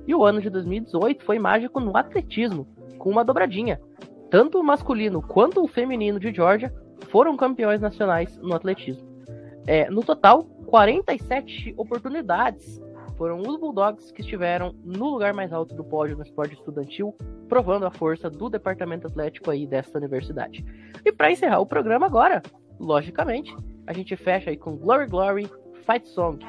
E o ano de 2018 foi mágico no atletismo, com uma dobradinha, tanto o masculino quanto o feminino de Georgia foram campeões nacionais no atletismo. É, no total, 47 oportunidades foram os Bulldogs que estiveram no lugar mais alto do pódio no esporte estudantil, provando a força do departamento atlético aí dessa universidade. E para encerrar o programa agora, logicamente, a gente fecha aí com Glory Glory Fight Song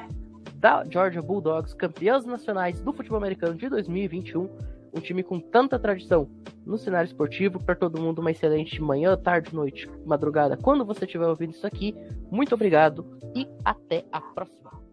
da Georgia Bulldogs, campeãs nacionais do futebol americano de 2021 um time com tanta tradição no cenário esportivo. Para todo mundo, uma excelente manhã, tarde, noite, madrugada, quando você estiver ouvindo isso aqui. Muito obrigado e até a próxima.